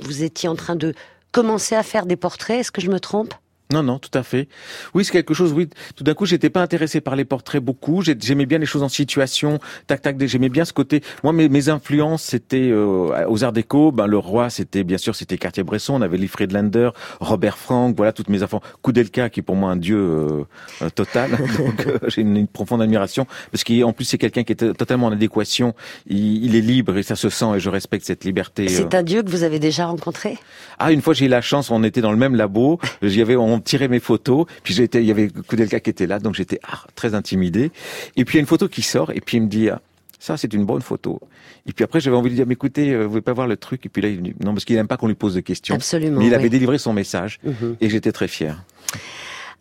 vous étiez en train de commencer à faire des portraits, est-ce que je me trompe? Non, non, tout à fait. Oui, c'est quelque chose. Oui, tout d'un coup, j'étais pas intéressé par les portraits beaucoup. J'aimais bien les choses en situation, tac, tac. J'aimais bien ce côté. Moi, mes, mes influences, c'était euh, aux Arts Déco. Ben, le roi, c'était bien sûr, c'était Cartier-Bresson. On avait Liefred Lander, Robert Frank. Voilà, toutes mes enfants. Koudelka, qui est pour moi un dieu euh, euh, total. Donc, j'ai une, profonde admiration parce qu'en plus, c'est quelqu'un qui est totalement en adéquation. Il, il, est libre et ça se sent. Et je respecte cette liberté. C'est un dieu que vous avez déjà rencontré? Ah, une fois, j'ai eu la chance. On était dans le même labo. J'y avais on tirait mes photos. Puis j'étais, il y avait Koudelka qui était là, donc j'étais ah, très intimidé. Et puis il y a une photo qui sort, et puis il me dit. Ah, ça, c'est une bonne photo. Et puis après, j'avais envie de dire, mais écoutez, euh, vous pouvez pas voir le truc. Et puis là, il me dit, non, parce qu'il n'aime pas qu'on lui pose de questions. Absolument. Mais il avait délivré son message. Mhm. Et j'étais très fier.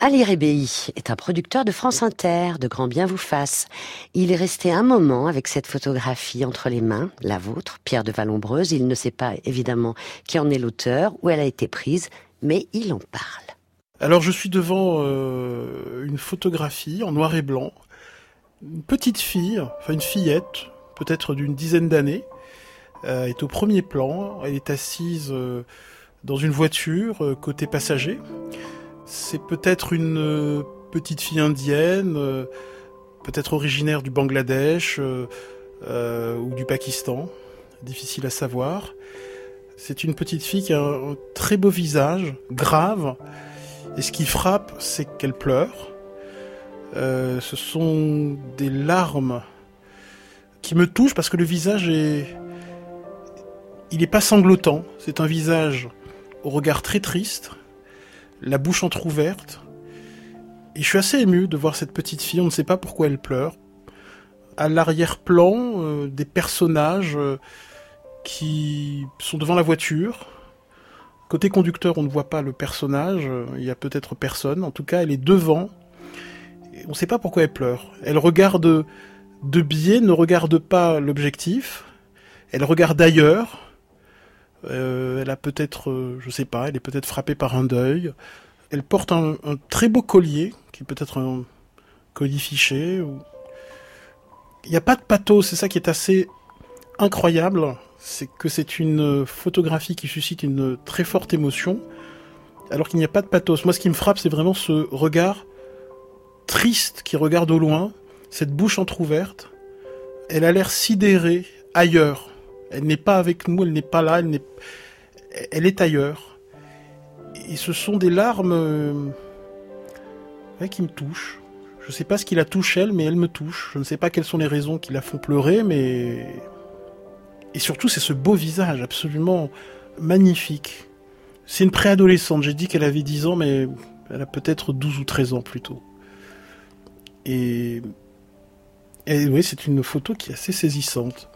Ali Rébéi est un producteur de France Inter, de grand bien vous fasse. Il est resté un moment avec cette photographie entre les mains, la vôtre, Pierre de Vallombreuse. Il ne sait pas évidemment qui en est l'auteur, où elle a été prise, mais il en parle. Alors je suis devant euh, une photographie en noir et blanc. Une petite fille, enfin une fillette, peut-être d'une dizaine d'années, euh, est au premier plan. Elle est assise euh, dans une voiture côté passager. C'est peut-être une petite fille indienne, peut-être originaire du Bangladesh ou du Pakistan. Difficile à savoir. C'est une petite fille qui a un très beau visage, grave, et ce qui frappe, c'est qu'elle pleure. Euh, ce sont des larmes qui me touchent parce que le visage est... Il n'est pas sanglotant. C'est un visage au regard très triste, la bouche entr'ouverte. Et je suis assez ému de voir cette petite fille, on ne sait pas pourquoi elle pleure. À l'arrière-plan, euh, des personnages euh, qui sont devant la voiture, Côté conducteur, on ne voit pas le personnage, il y a peut-être personne. En tout cas, elle est devant. on ne sait pas pourquoi elle pleure. Elle regarde de biais, ne regarde pas l'objectif. Elle regarde ailleurs. Euh, elle a peut-être, euh, je sais pas, elle est peut-être frappée par un deuil. Elle porte un, très beau collier, qui peut-être un collier fiché. Il n'y a pas de pathos, c'est ça qui est assez incroyable c'est que c'est une photographie qui suscite une très forte émotion, alors qu'il n'y a pas de pathos. Moi, ce qui me frappe, c'est vraiment ce regard triste qui regarde au loin, cette bouche entr'ouverte. Elle a l'air sidérée ailleurs. Elle n'est pas avec nous, elle n'est pas là, elle, est... ailleurs. Et ce sont des larmes euh, qui me touchent. Je ne sais pas ce qui la touche elle, mais elle me touche. Je ne sais pas quelles sont les raisons qui la font pleurer, mais et surtout, c'est ce beau visage absolument magnifique. C'est une préadolescente. J'ai dit qu'elle avait 10 ans, mais elle a peut-être 12 ou 13 ans plutôt. Et, oui, c'est une photo qui est assez saisissante,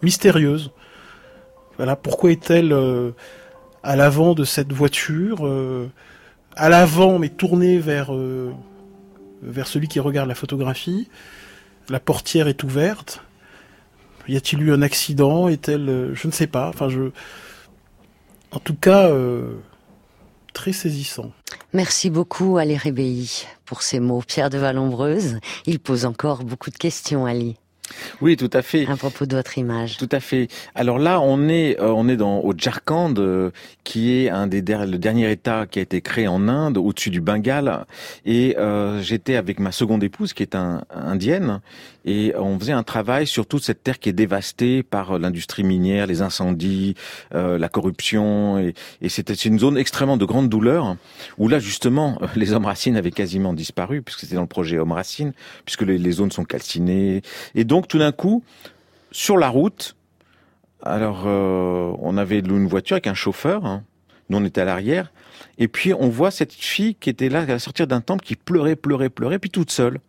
mystérieuse. Voilà, pourquoi est-elle euh, à l'avant de cette voiture, euh, à l'avant mais tournée vers euh, vers celui qui regarde la photographie. La portière est ouverte. Y a-t-il eu un accident? Est-elle, euh, je ne sais pas. Enfin, je, en tout cas, euh, très saisissant. Merci beaucoup, Ali Rébéi, pour ces mots. Pierre de Vallombreuse, il pose encore beaucoup de questions, Ali. Oui, tout à fait. À propos de votre image. Tout à fait. Alors là, on est, euh, on est dans au Jharkhand, euh, qui est un des le dernier État qui a été créé en Inde, au-dessus du Bengale. Et euh, j'étais avec ma seconde épouse, qui est un, indienne, et on faisait un travail sur toute cette terre qui est dévastée par l'industrie minière, les incendies, la corruption, et, et c'était une zone extrêmement de grande douleur, où là justement, les hommes racines avaient quasiment disparu, puisque c'était dans le projet Hommes racines, puisque les, les zones sont calcinées, et donc tout d'un coup, sur la route, alors euh, on avait une voiture avec un chauffeur, hein, nous on était à l'arrière, et puis on voit cette fille qui était là à sortir d'un temple qui pleurait, pleurait, pleurait, puis toute seule.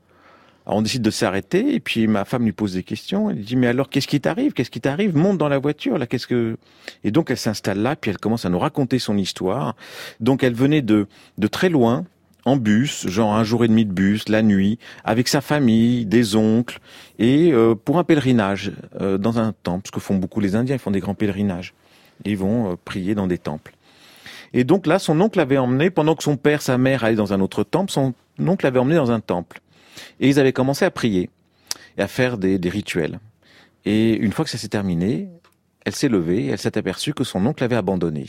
Alors on décide de s'arrêter, et puis ma femme lui pose des questions. Elle dit mais alors qu'est-ce qui t'arrive? Qu'est-ce qui t'arrive? Monte dans la voiture là. Qu'est-ce que Et donc elle s'installe là, puis elle commence à nous raconter son histoire. Donc elle venait de de très loin en bus, genre un jour et demi de bus, la nuit, avec sa famille, des oncles, et euh, pour un pèlerinage euh, dans un temple, ce que font beaucoup les Indiens, ils font des grands pèlerinages. Ils vont euh, prier dans des temples. Et donc là, son oncle l'avait emmené, pendant que son père, sa mère allaient dans un autre temple, son oncle l'avait emmené dans un temple. Et ils avaient commencé à prier et à faire des, des rituels. Et une fois que ça s'est terminé, elle s'est levée elle s'est aperçue que son oncle l'avait abandonnée.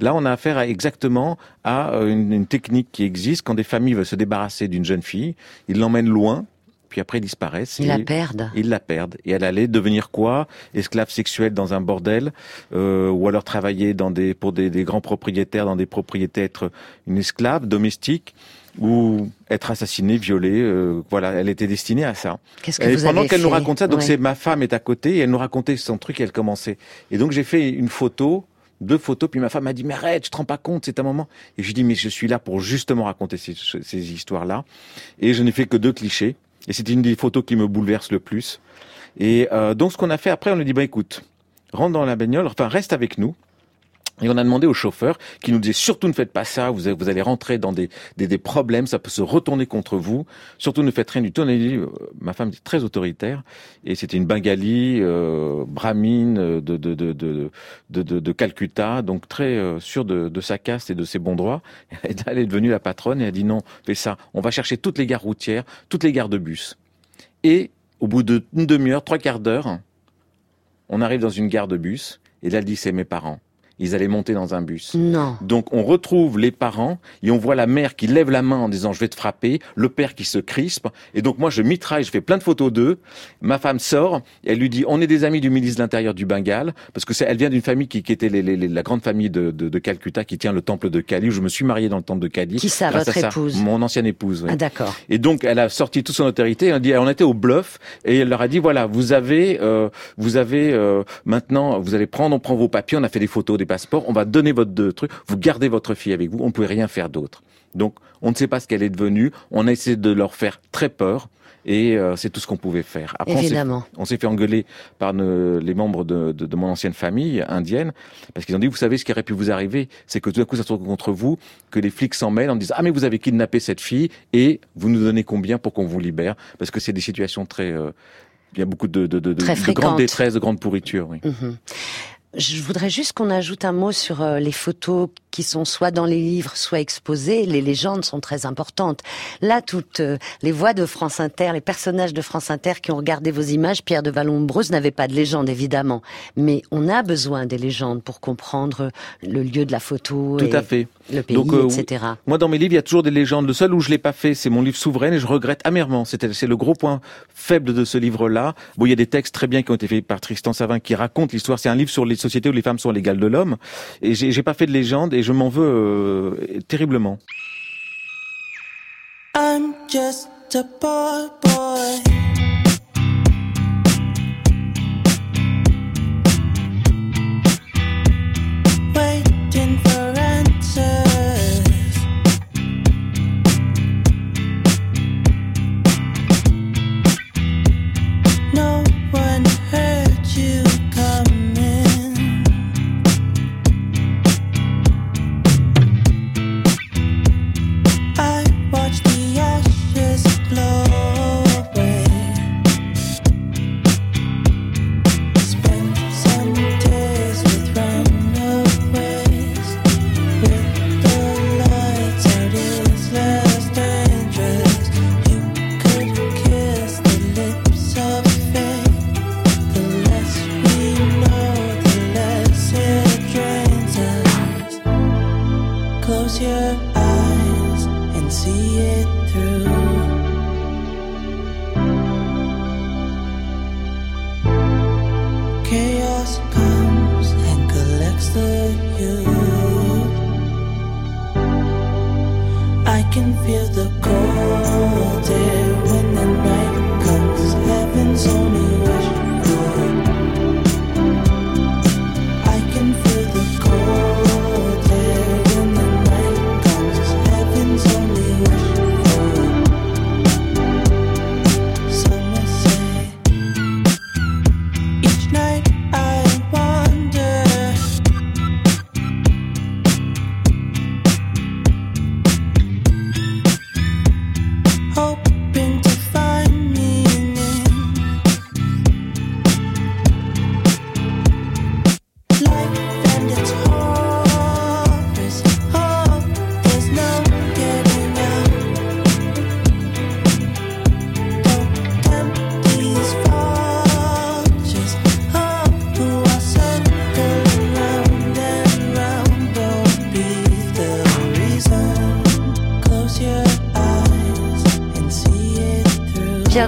Là, on a affaire à exactement à euh, une, une, technique qui existe quand des familles veulent se débarrasser d'une jeune fille, ils l'emmènent loin. Puis après, ils disparaissent. Ils la perdent. Ils la perdent. Et elle allait devenir quoi? Esclave sexuelle dans un bordel, euh, ou alors travailler dans des, pour des, des grands propriétaires, dans des propriétés, être une esclave domestique ou être assassinée, violée. Euh, voilà, elle était destinée à ça. Qu'est-ce que et vous pendant qu'elle nous raconte ça, donc Ouais. c'est ma femme est à côté et elle nous racontait son truc et elle commençait. Et donc j'ai fait une photo, deux photos, puis ma femme m'a dit mais arrête, je te rends pas compte, c'est un moment. Et je dis mais je suis là pour justement raconter ces, ces histoires-là. Et je n'ai fait que deux clichés. Et c'était une des photos qui me bouleverse le plus. Et euh, donc ce qu'on a fait après, on lui dit bah écoute, rentre dans la bagnole, enfin reste avec nous. Et on a demandé au chauffeur qui nous disait surtout ne faites pas ça, vous, allez rentrer dans des, problèmes, ça peut se retourner contre vous. Surtout ne faites rien du tout. On euh, ma femme est très autoritaire et c'était une Bengali euh, brahmine euh, de, Calcutta, donc très euh, sûre de, sa caste et de ses bons droits. Elle est devenue la patronne et elle a dit non, fais ça. On va chercher toutes les gares routières, toutes les gares de bus. Et au bout d'une demi-heure, trois quarts d'heure, on arrive dans une gare de bus et là elle dit c'est mes parents. Ils allaient monter dans un bus. Non. Donc on retrouve les parents et on voit la mère qui lève la main en disant je vais te frapper, le père qui se crispe et donc moi je mitraille, je fais plein de photos d'eux. Ma femme sort, elle lui dit on est des amis du ministre de l'Intérieur du Bengale parce que c'est, elle vient d'une famille qui, qui était les- les- les- la grande famille de, de, de Calcutta qui tient le temple de Kali où je me suis marié dans le temple de Kali. Qui ça, votre épouse Mon ancienne épouse. oui. Ah d'accord. Et donc, elle a sorti toute son autorité. Elle a dit, on était au bluff, et elle leur a dit, voilà, vous avez, euh, vous avez euh, maintenant, vous allez prendre, on prend vos papiers, on a fait des photos, des passeports, on va donner votre de, truc, vous gardez votre fille avec vous, on ne pouvait rien faire d'autre. Donc, on ne sait pas ce qu'elle est devenue. On a essayé de leur faire très peur. Et euh, c'est tout ce qu'on pouvait faire. Après, Évidemment. on s'est fait engueuler par ne- les membres de, de- de mon ancienne famille indienne, parce qu'ils ont dit, vous savez, ce qui aurait pu vous arriver, c'est que tout d'un coup, ça se retrouve contre vous, que les flics s'en mêlent en disant, ah mais vous avez kidnappé cette fille, et vous nous donnez combien pour qu'on vous libère? Parce que c'est des situations très... euh, il y a beaucoup de, de, de, de- Très de grande détresse, de grande pourriture. Oui. Mhm. Je voudrais juste qu'on ajoute un mot sur euh, les photos qui sont soit dans les livres, soit exposées. Les légendes sont très importantes. Là, toutes euh, les voix de France Inter, les personnages de France Inter qui ont regardé vos images, Pierre de Vallombreuse n'avait pas de légende, évidemment. Mais on a besoin des légendes pour comprendre le lieu de la photo Tout et à fait. Le pays, Donc, euh, oui. etc. Moi, dans mes livres, il y a toujours des légendes. Le seul où je l'ai pas fait, c'est mon livre Souveraine, et je regrette amèrement. C'était, c'est le gros point faible de ce livre-là. Bon, il y a des textes très bien qui ont été faits par Tristan Savin qui racontent l'histoire. C'est un livre sur les sociétés où les femmes sont l'égale de l'homme. Et j'ai, pas fait de légende, et je m'en veux euh, terriblement. I'm just a poor boy.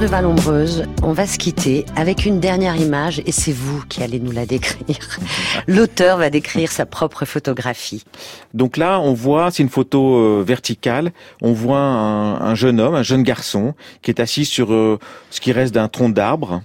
De Vallombreuse, on va se quitter avec une dernière image et c'est vous qui allez nous la décrire. L'auteur va décrire sa propre photographie. Donc là, on voit, c'est une photo euh, verticale, on voit un, un jeune homme, un jeune garçon, qui est assis sur euh, ce qui reste d'un tronc d'arbre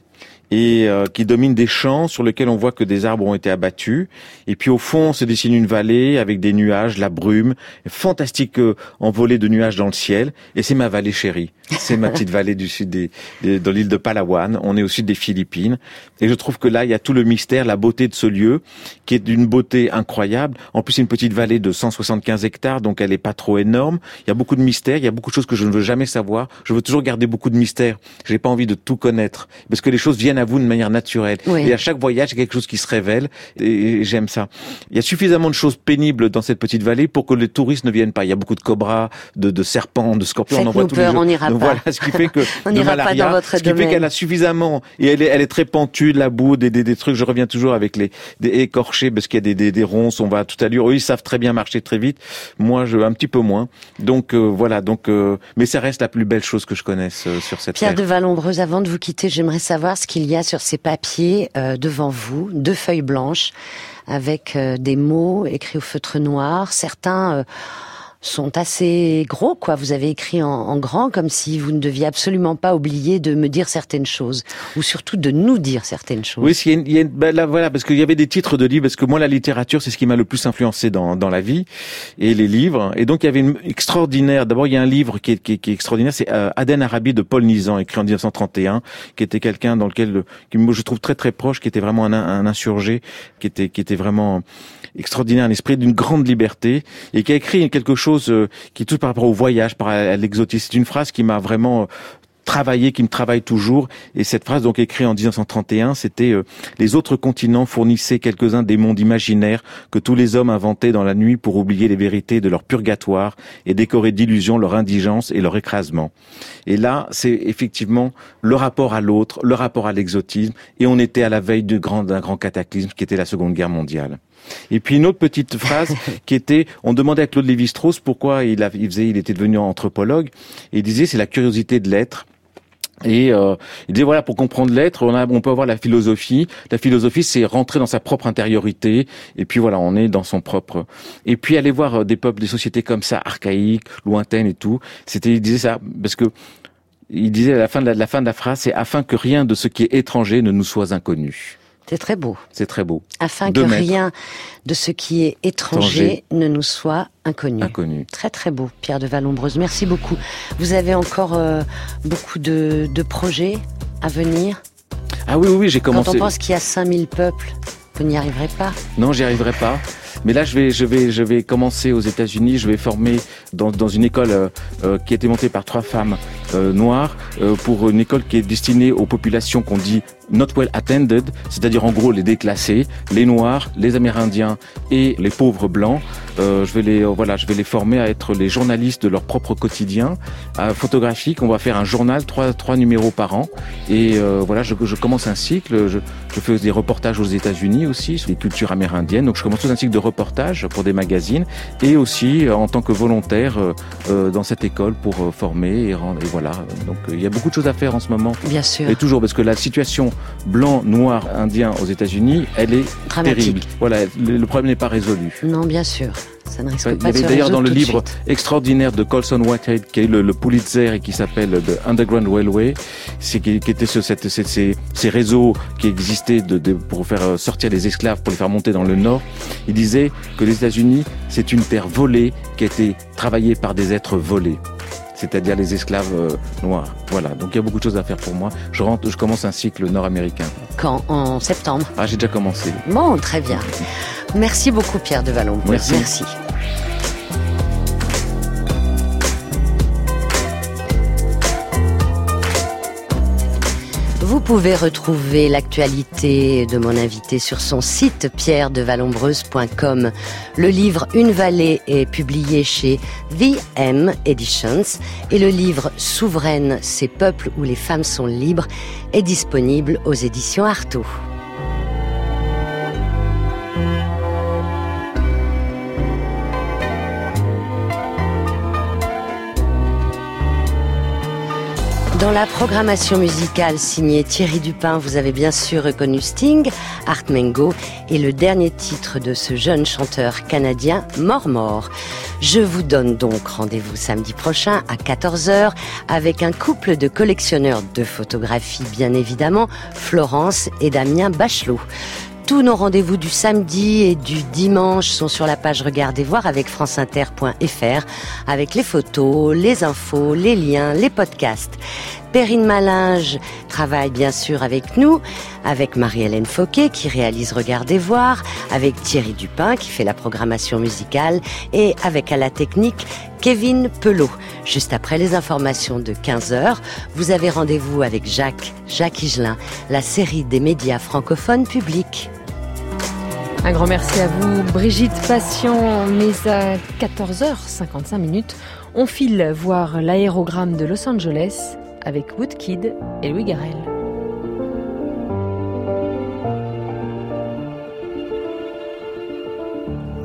et euh, qui domine des champs sur lesquels on voit que des arbres ont été abattus. Et puis au fond, se dessine une vallée avec des nuages, la brume, fantastique euh, envolée de nuages dans le ciel. Et c'est ma vallée chérie. C'est ma petite vallée du sud des, des- de l'île de Palawan. On est au sud des Philippines. Et je trouve que là, il y a tout le mystère, la beauté de ce lieu, qui est d'une beauté incroyable. En plus, c'est une petite vallée de 175 hectares, donc elle est pas trop énorme. Il y a beaucoup de mystères, il y a beaucoup de choses que je ne veux jamais savoir. Je veux toujours garder beaucoup de mystères. J'ai pas envie de tout connaître, parce que les choses viennent à vous de manière naturelle. Oui. Et à chaque voyage, il y a quelque chose qui se révèle, et j'aime ça. Il y a suffisamment de choses pénibles dans cette petite vallée pour que les touristes ne viennent pas. Il y a beaucoup de cobras, de, de serpents, de scorpions, on en voit tous les peur, jours. on n'ira Donc pas. Voilà, ce qui fait que On de n'ira pas malaria, dans votre ce qui fait domaine. qu'elle a suffisamment et elle est, elle est très pentue, de la boue, des, des, des trucs. Je reviens toujours avec les des écorchés parce qu'il y a des, des, des ronces. On va à toute allure. Eux, ils savent très bien marcher très vite. Moi, je un petit peu moins. Donc euh, voilà. Donc, euh, mais ça reste la plus belle chose que je connaisse euh, sur cette Pierre terre. de Vallombreuse, avant de vous quitter, j'aimerais savoir ce qu'il y a sur ces papiers euh, devant vous, deux feuilles blanches avec euh, des mots écrits au feutre noir. Certains euh, sont assez gros, quoi. Vous avez écrit en, en grand, comme si vous ne deviez absolument pas oublier de me dire certaines choses, ou surtout de nous dire certaines choses. Oui, il y a une- il y a une- ben là, voilà, parce qu'il y avait des titres de livres, parce que moi, la littérature, c'est ce qui m'a le plus influencé dans, dans la vie, et les livres. Et donc, il y avait une extraordinaire, d'abord, il y a un livre qui est, qui est, qui est extraordinaire, c'est euh, Aden Arabi de Paul Nizan, écrit en 1931, qui était quelqu'un dans lequel, qui, moi, je trouve très, très proche, qui était vraiment un, un insurgé, qui était, qui était vraiment extraordinaire, un esprit d'une grande liberté, et qui a écrit quelque chose euh, qui touche par rapport au voyage, par à l'exotisme. C'est une phrase qui m'a vraiment euh, travaillé, qui me travaille toujours. Et cette phrase, donc écrite en 1931, c'était euh, Les autres continents fournissaient quelques-uns des mondes imaginaires que tous les hommes inventaient dans la nuit pour oublier les vérités de leur purgatoire et décorer d'illusions leur indigence et leur écrasement. Et là, c'est effectivement le rapport à l'autre, le rapport à l'exotisme, et on était à la veille de grand- d'un grand cataclysme qui était la Seconde Guerre mondiale. Et puis une autre petite phrase qui était, on demandait à Claude Lévi-Strauss pourquoi il, a- il faisait, il était devenu anthropologue, et il disait c'est la curiosité de l'être. Et euh, il disait voilà pour comprendre l'être on, a, on peut avoir la philosophie. La philosophie c'est rentrer dans sa propre intériorité. Et puis voilà on est dans son propre. Et puis aller voir euh, des peuples des sociétés comme ça archaïques lointaines et tout. C'était il disait ça parce que il disait à la fin de la, la fin de la phrase c'est afin que rien de ce qui est étranger ne nous soit inconnu C'est très beau. c'est très beau Afin Deux que mètres. rien de ce qui est étranger ne nous soit inconnu. inconnu Très très beau, Pierre de Vallombreuse. Merci beaucoup. Vous avez encore euh, beaucoup de, de projets à venir? ah oui oui, oui j'ai Quand commencé on pense qu'il y a 5000 peuples, vous n'y arriverez pas. Non, j'y arriverai pas. Mais là, je vais, je vais, je vais commencer aux États-Unis. Je vais former dans, dans une école euh, euh, qui a été montée par trois femmes euh, noires euh, pour une école qui est destinée aux populations qu'on dit not well attended, c'est-à-dire en gros les déclassés, les noirs, les amérindiens et les pauvres blancs. Euh, je vais les, euh, voilà, je vais les former à être les journalistes de leur propre quotidien, à photographique. On va faire un journal, trois, trois numéros par an. Et euh, voilà, je, je commence un cycle. Je, je fais des reportages aux États-Unis aussi sur les cultures amérindiennes. Donc je commence tout un cycle de reportages pour des magazines et aussi euh, en tant que volontaire euh, dans cette école pour former et, rendre, et voilà. Donc il y a beaucoup de choses à faire en ce moment. Bien sûr. Et toujours parce que la situation blanc, noir, indien aux États-Unis, elle est Dramatique. terrible. Voilà, le, problème n'est pas résolu. Non, bien sûr. Ça ne risque Il y pas avait d'ailleurs dans le livre extraordinaire de Colson Whitehead qui eu le, le Pulitzer et qui s'appelle The Underground Railway, c'est qui, qui était sur cette, cette- ces, ces réseaux qui existaient de, de- pour faire euh, sortir les esclaves, pour les faire monter dans le nord. Il disait que les États-Unis, c'est une terre volée qui a été travaillée par des êtres volés. C'est-à-dire les esclaves euh, noirs. Voilà. Donc il y a beaucoup de choses à faire pour moi. Je rentre, je commence un cycle nord-américain. Quand? En septembre. Ah, j'ai déjà commencé. Bon, très bien. Merci beaucoup Pierre de Vallon. Merci. Merci. Vous pouvez retrouver l'actualité de mon invité sur son site pierredevalombreuse.com. Le livre Une vallée est publié chez VM Editions et le livre Souveraine, ces peuples où les femmes sont libres est disponible aux éditions Artaud. Dans la programmation musicale signée Thierry Dupin, vous avez bien sûr reconnu Sting, Art Mengo et le dernier titre de ce jeune chanteur canadien, Mort. Je vous donne donc rendez-vous samedi prochain à 14h avec un couple de collectionneurs de photographies, bien évidemment, Florence et Damien Bachelot. Tous nos rendez-vous du samedi et du dimanche sont sur la page Regardez voir avec franceinter.fr avec les photos, les infos, les liens, les podcasts. Perrine Malinge travaille bien sûr avec nous, avec Marie-Hélène Fauquet qui réalise Regardez voir, avec Thierry Dupin qui fait la programmation musicale et avec à la technique Kevin Pelot. Juste après les informations de 15h, vous avez rendez-vous avec Jacques, Jacques Higelin, la série des médias francophones publics. Un grand merci à vous, Brigitte Passion. Mais à 14h55 minutes, on file voir l'aérogramme de Los Angeles avec Woodkid et Louis Garrel.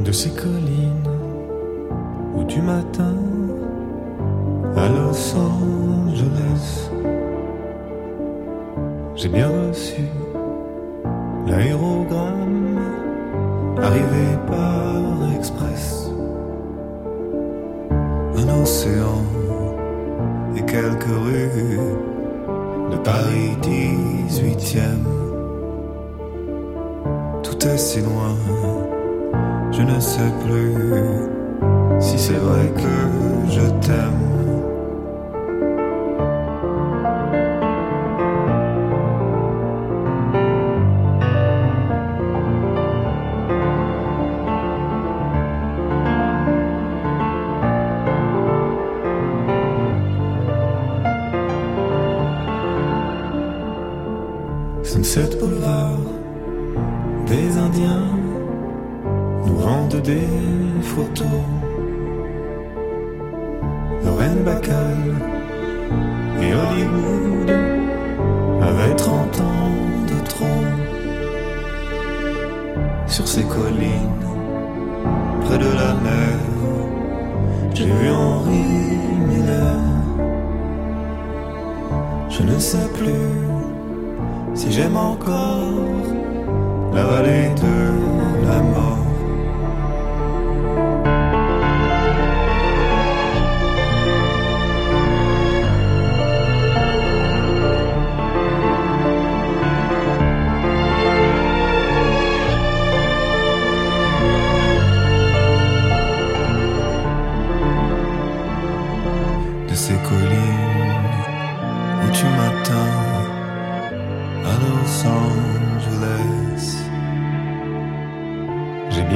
de ces collines où du matin à Los Angeles, j'ai bien reçu l'aérogramme arrivé par express. Un océan et quelques rues de Paris 18e. Tout est si loin. Je ne sais plus si c'est vrai que je t'aime. J'ai vu Henri Miller. Je ne sais plus si j'aime encore la vallée de la mort.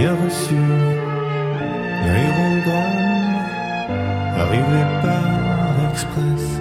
Bien reçu l'aérogramme arrivé par express.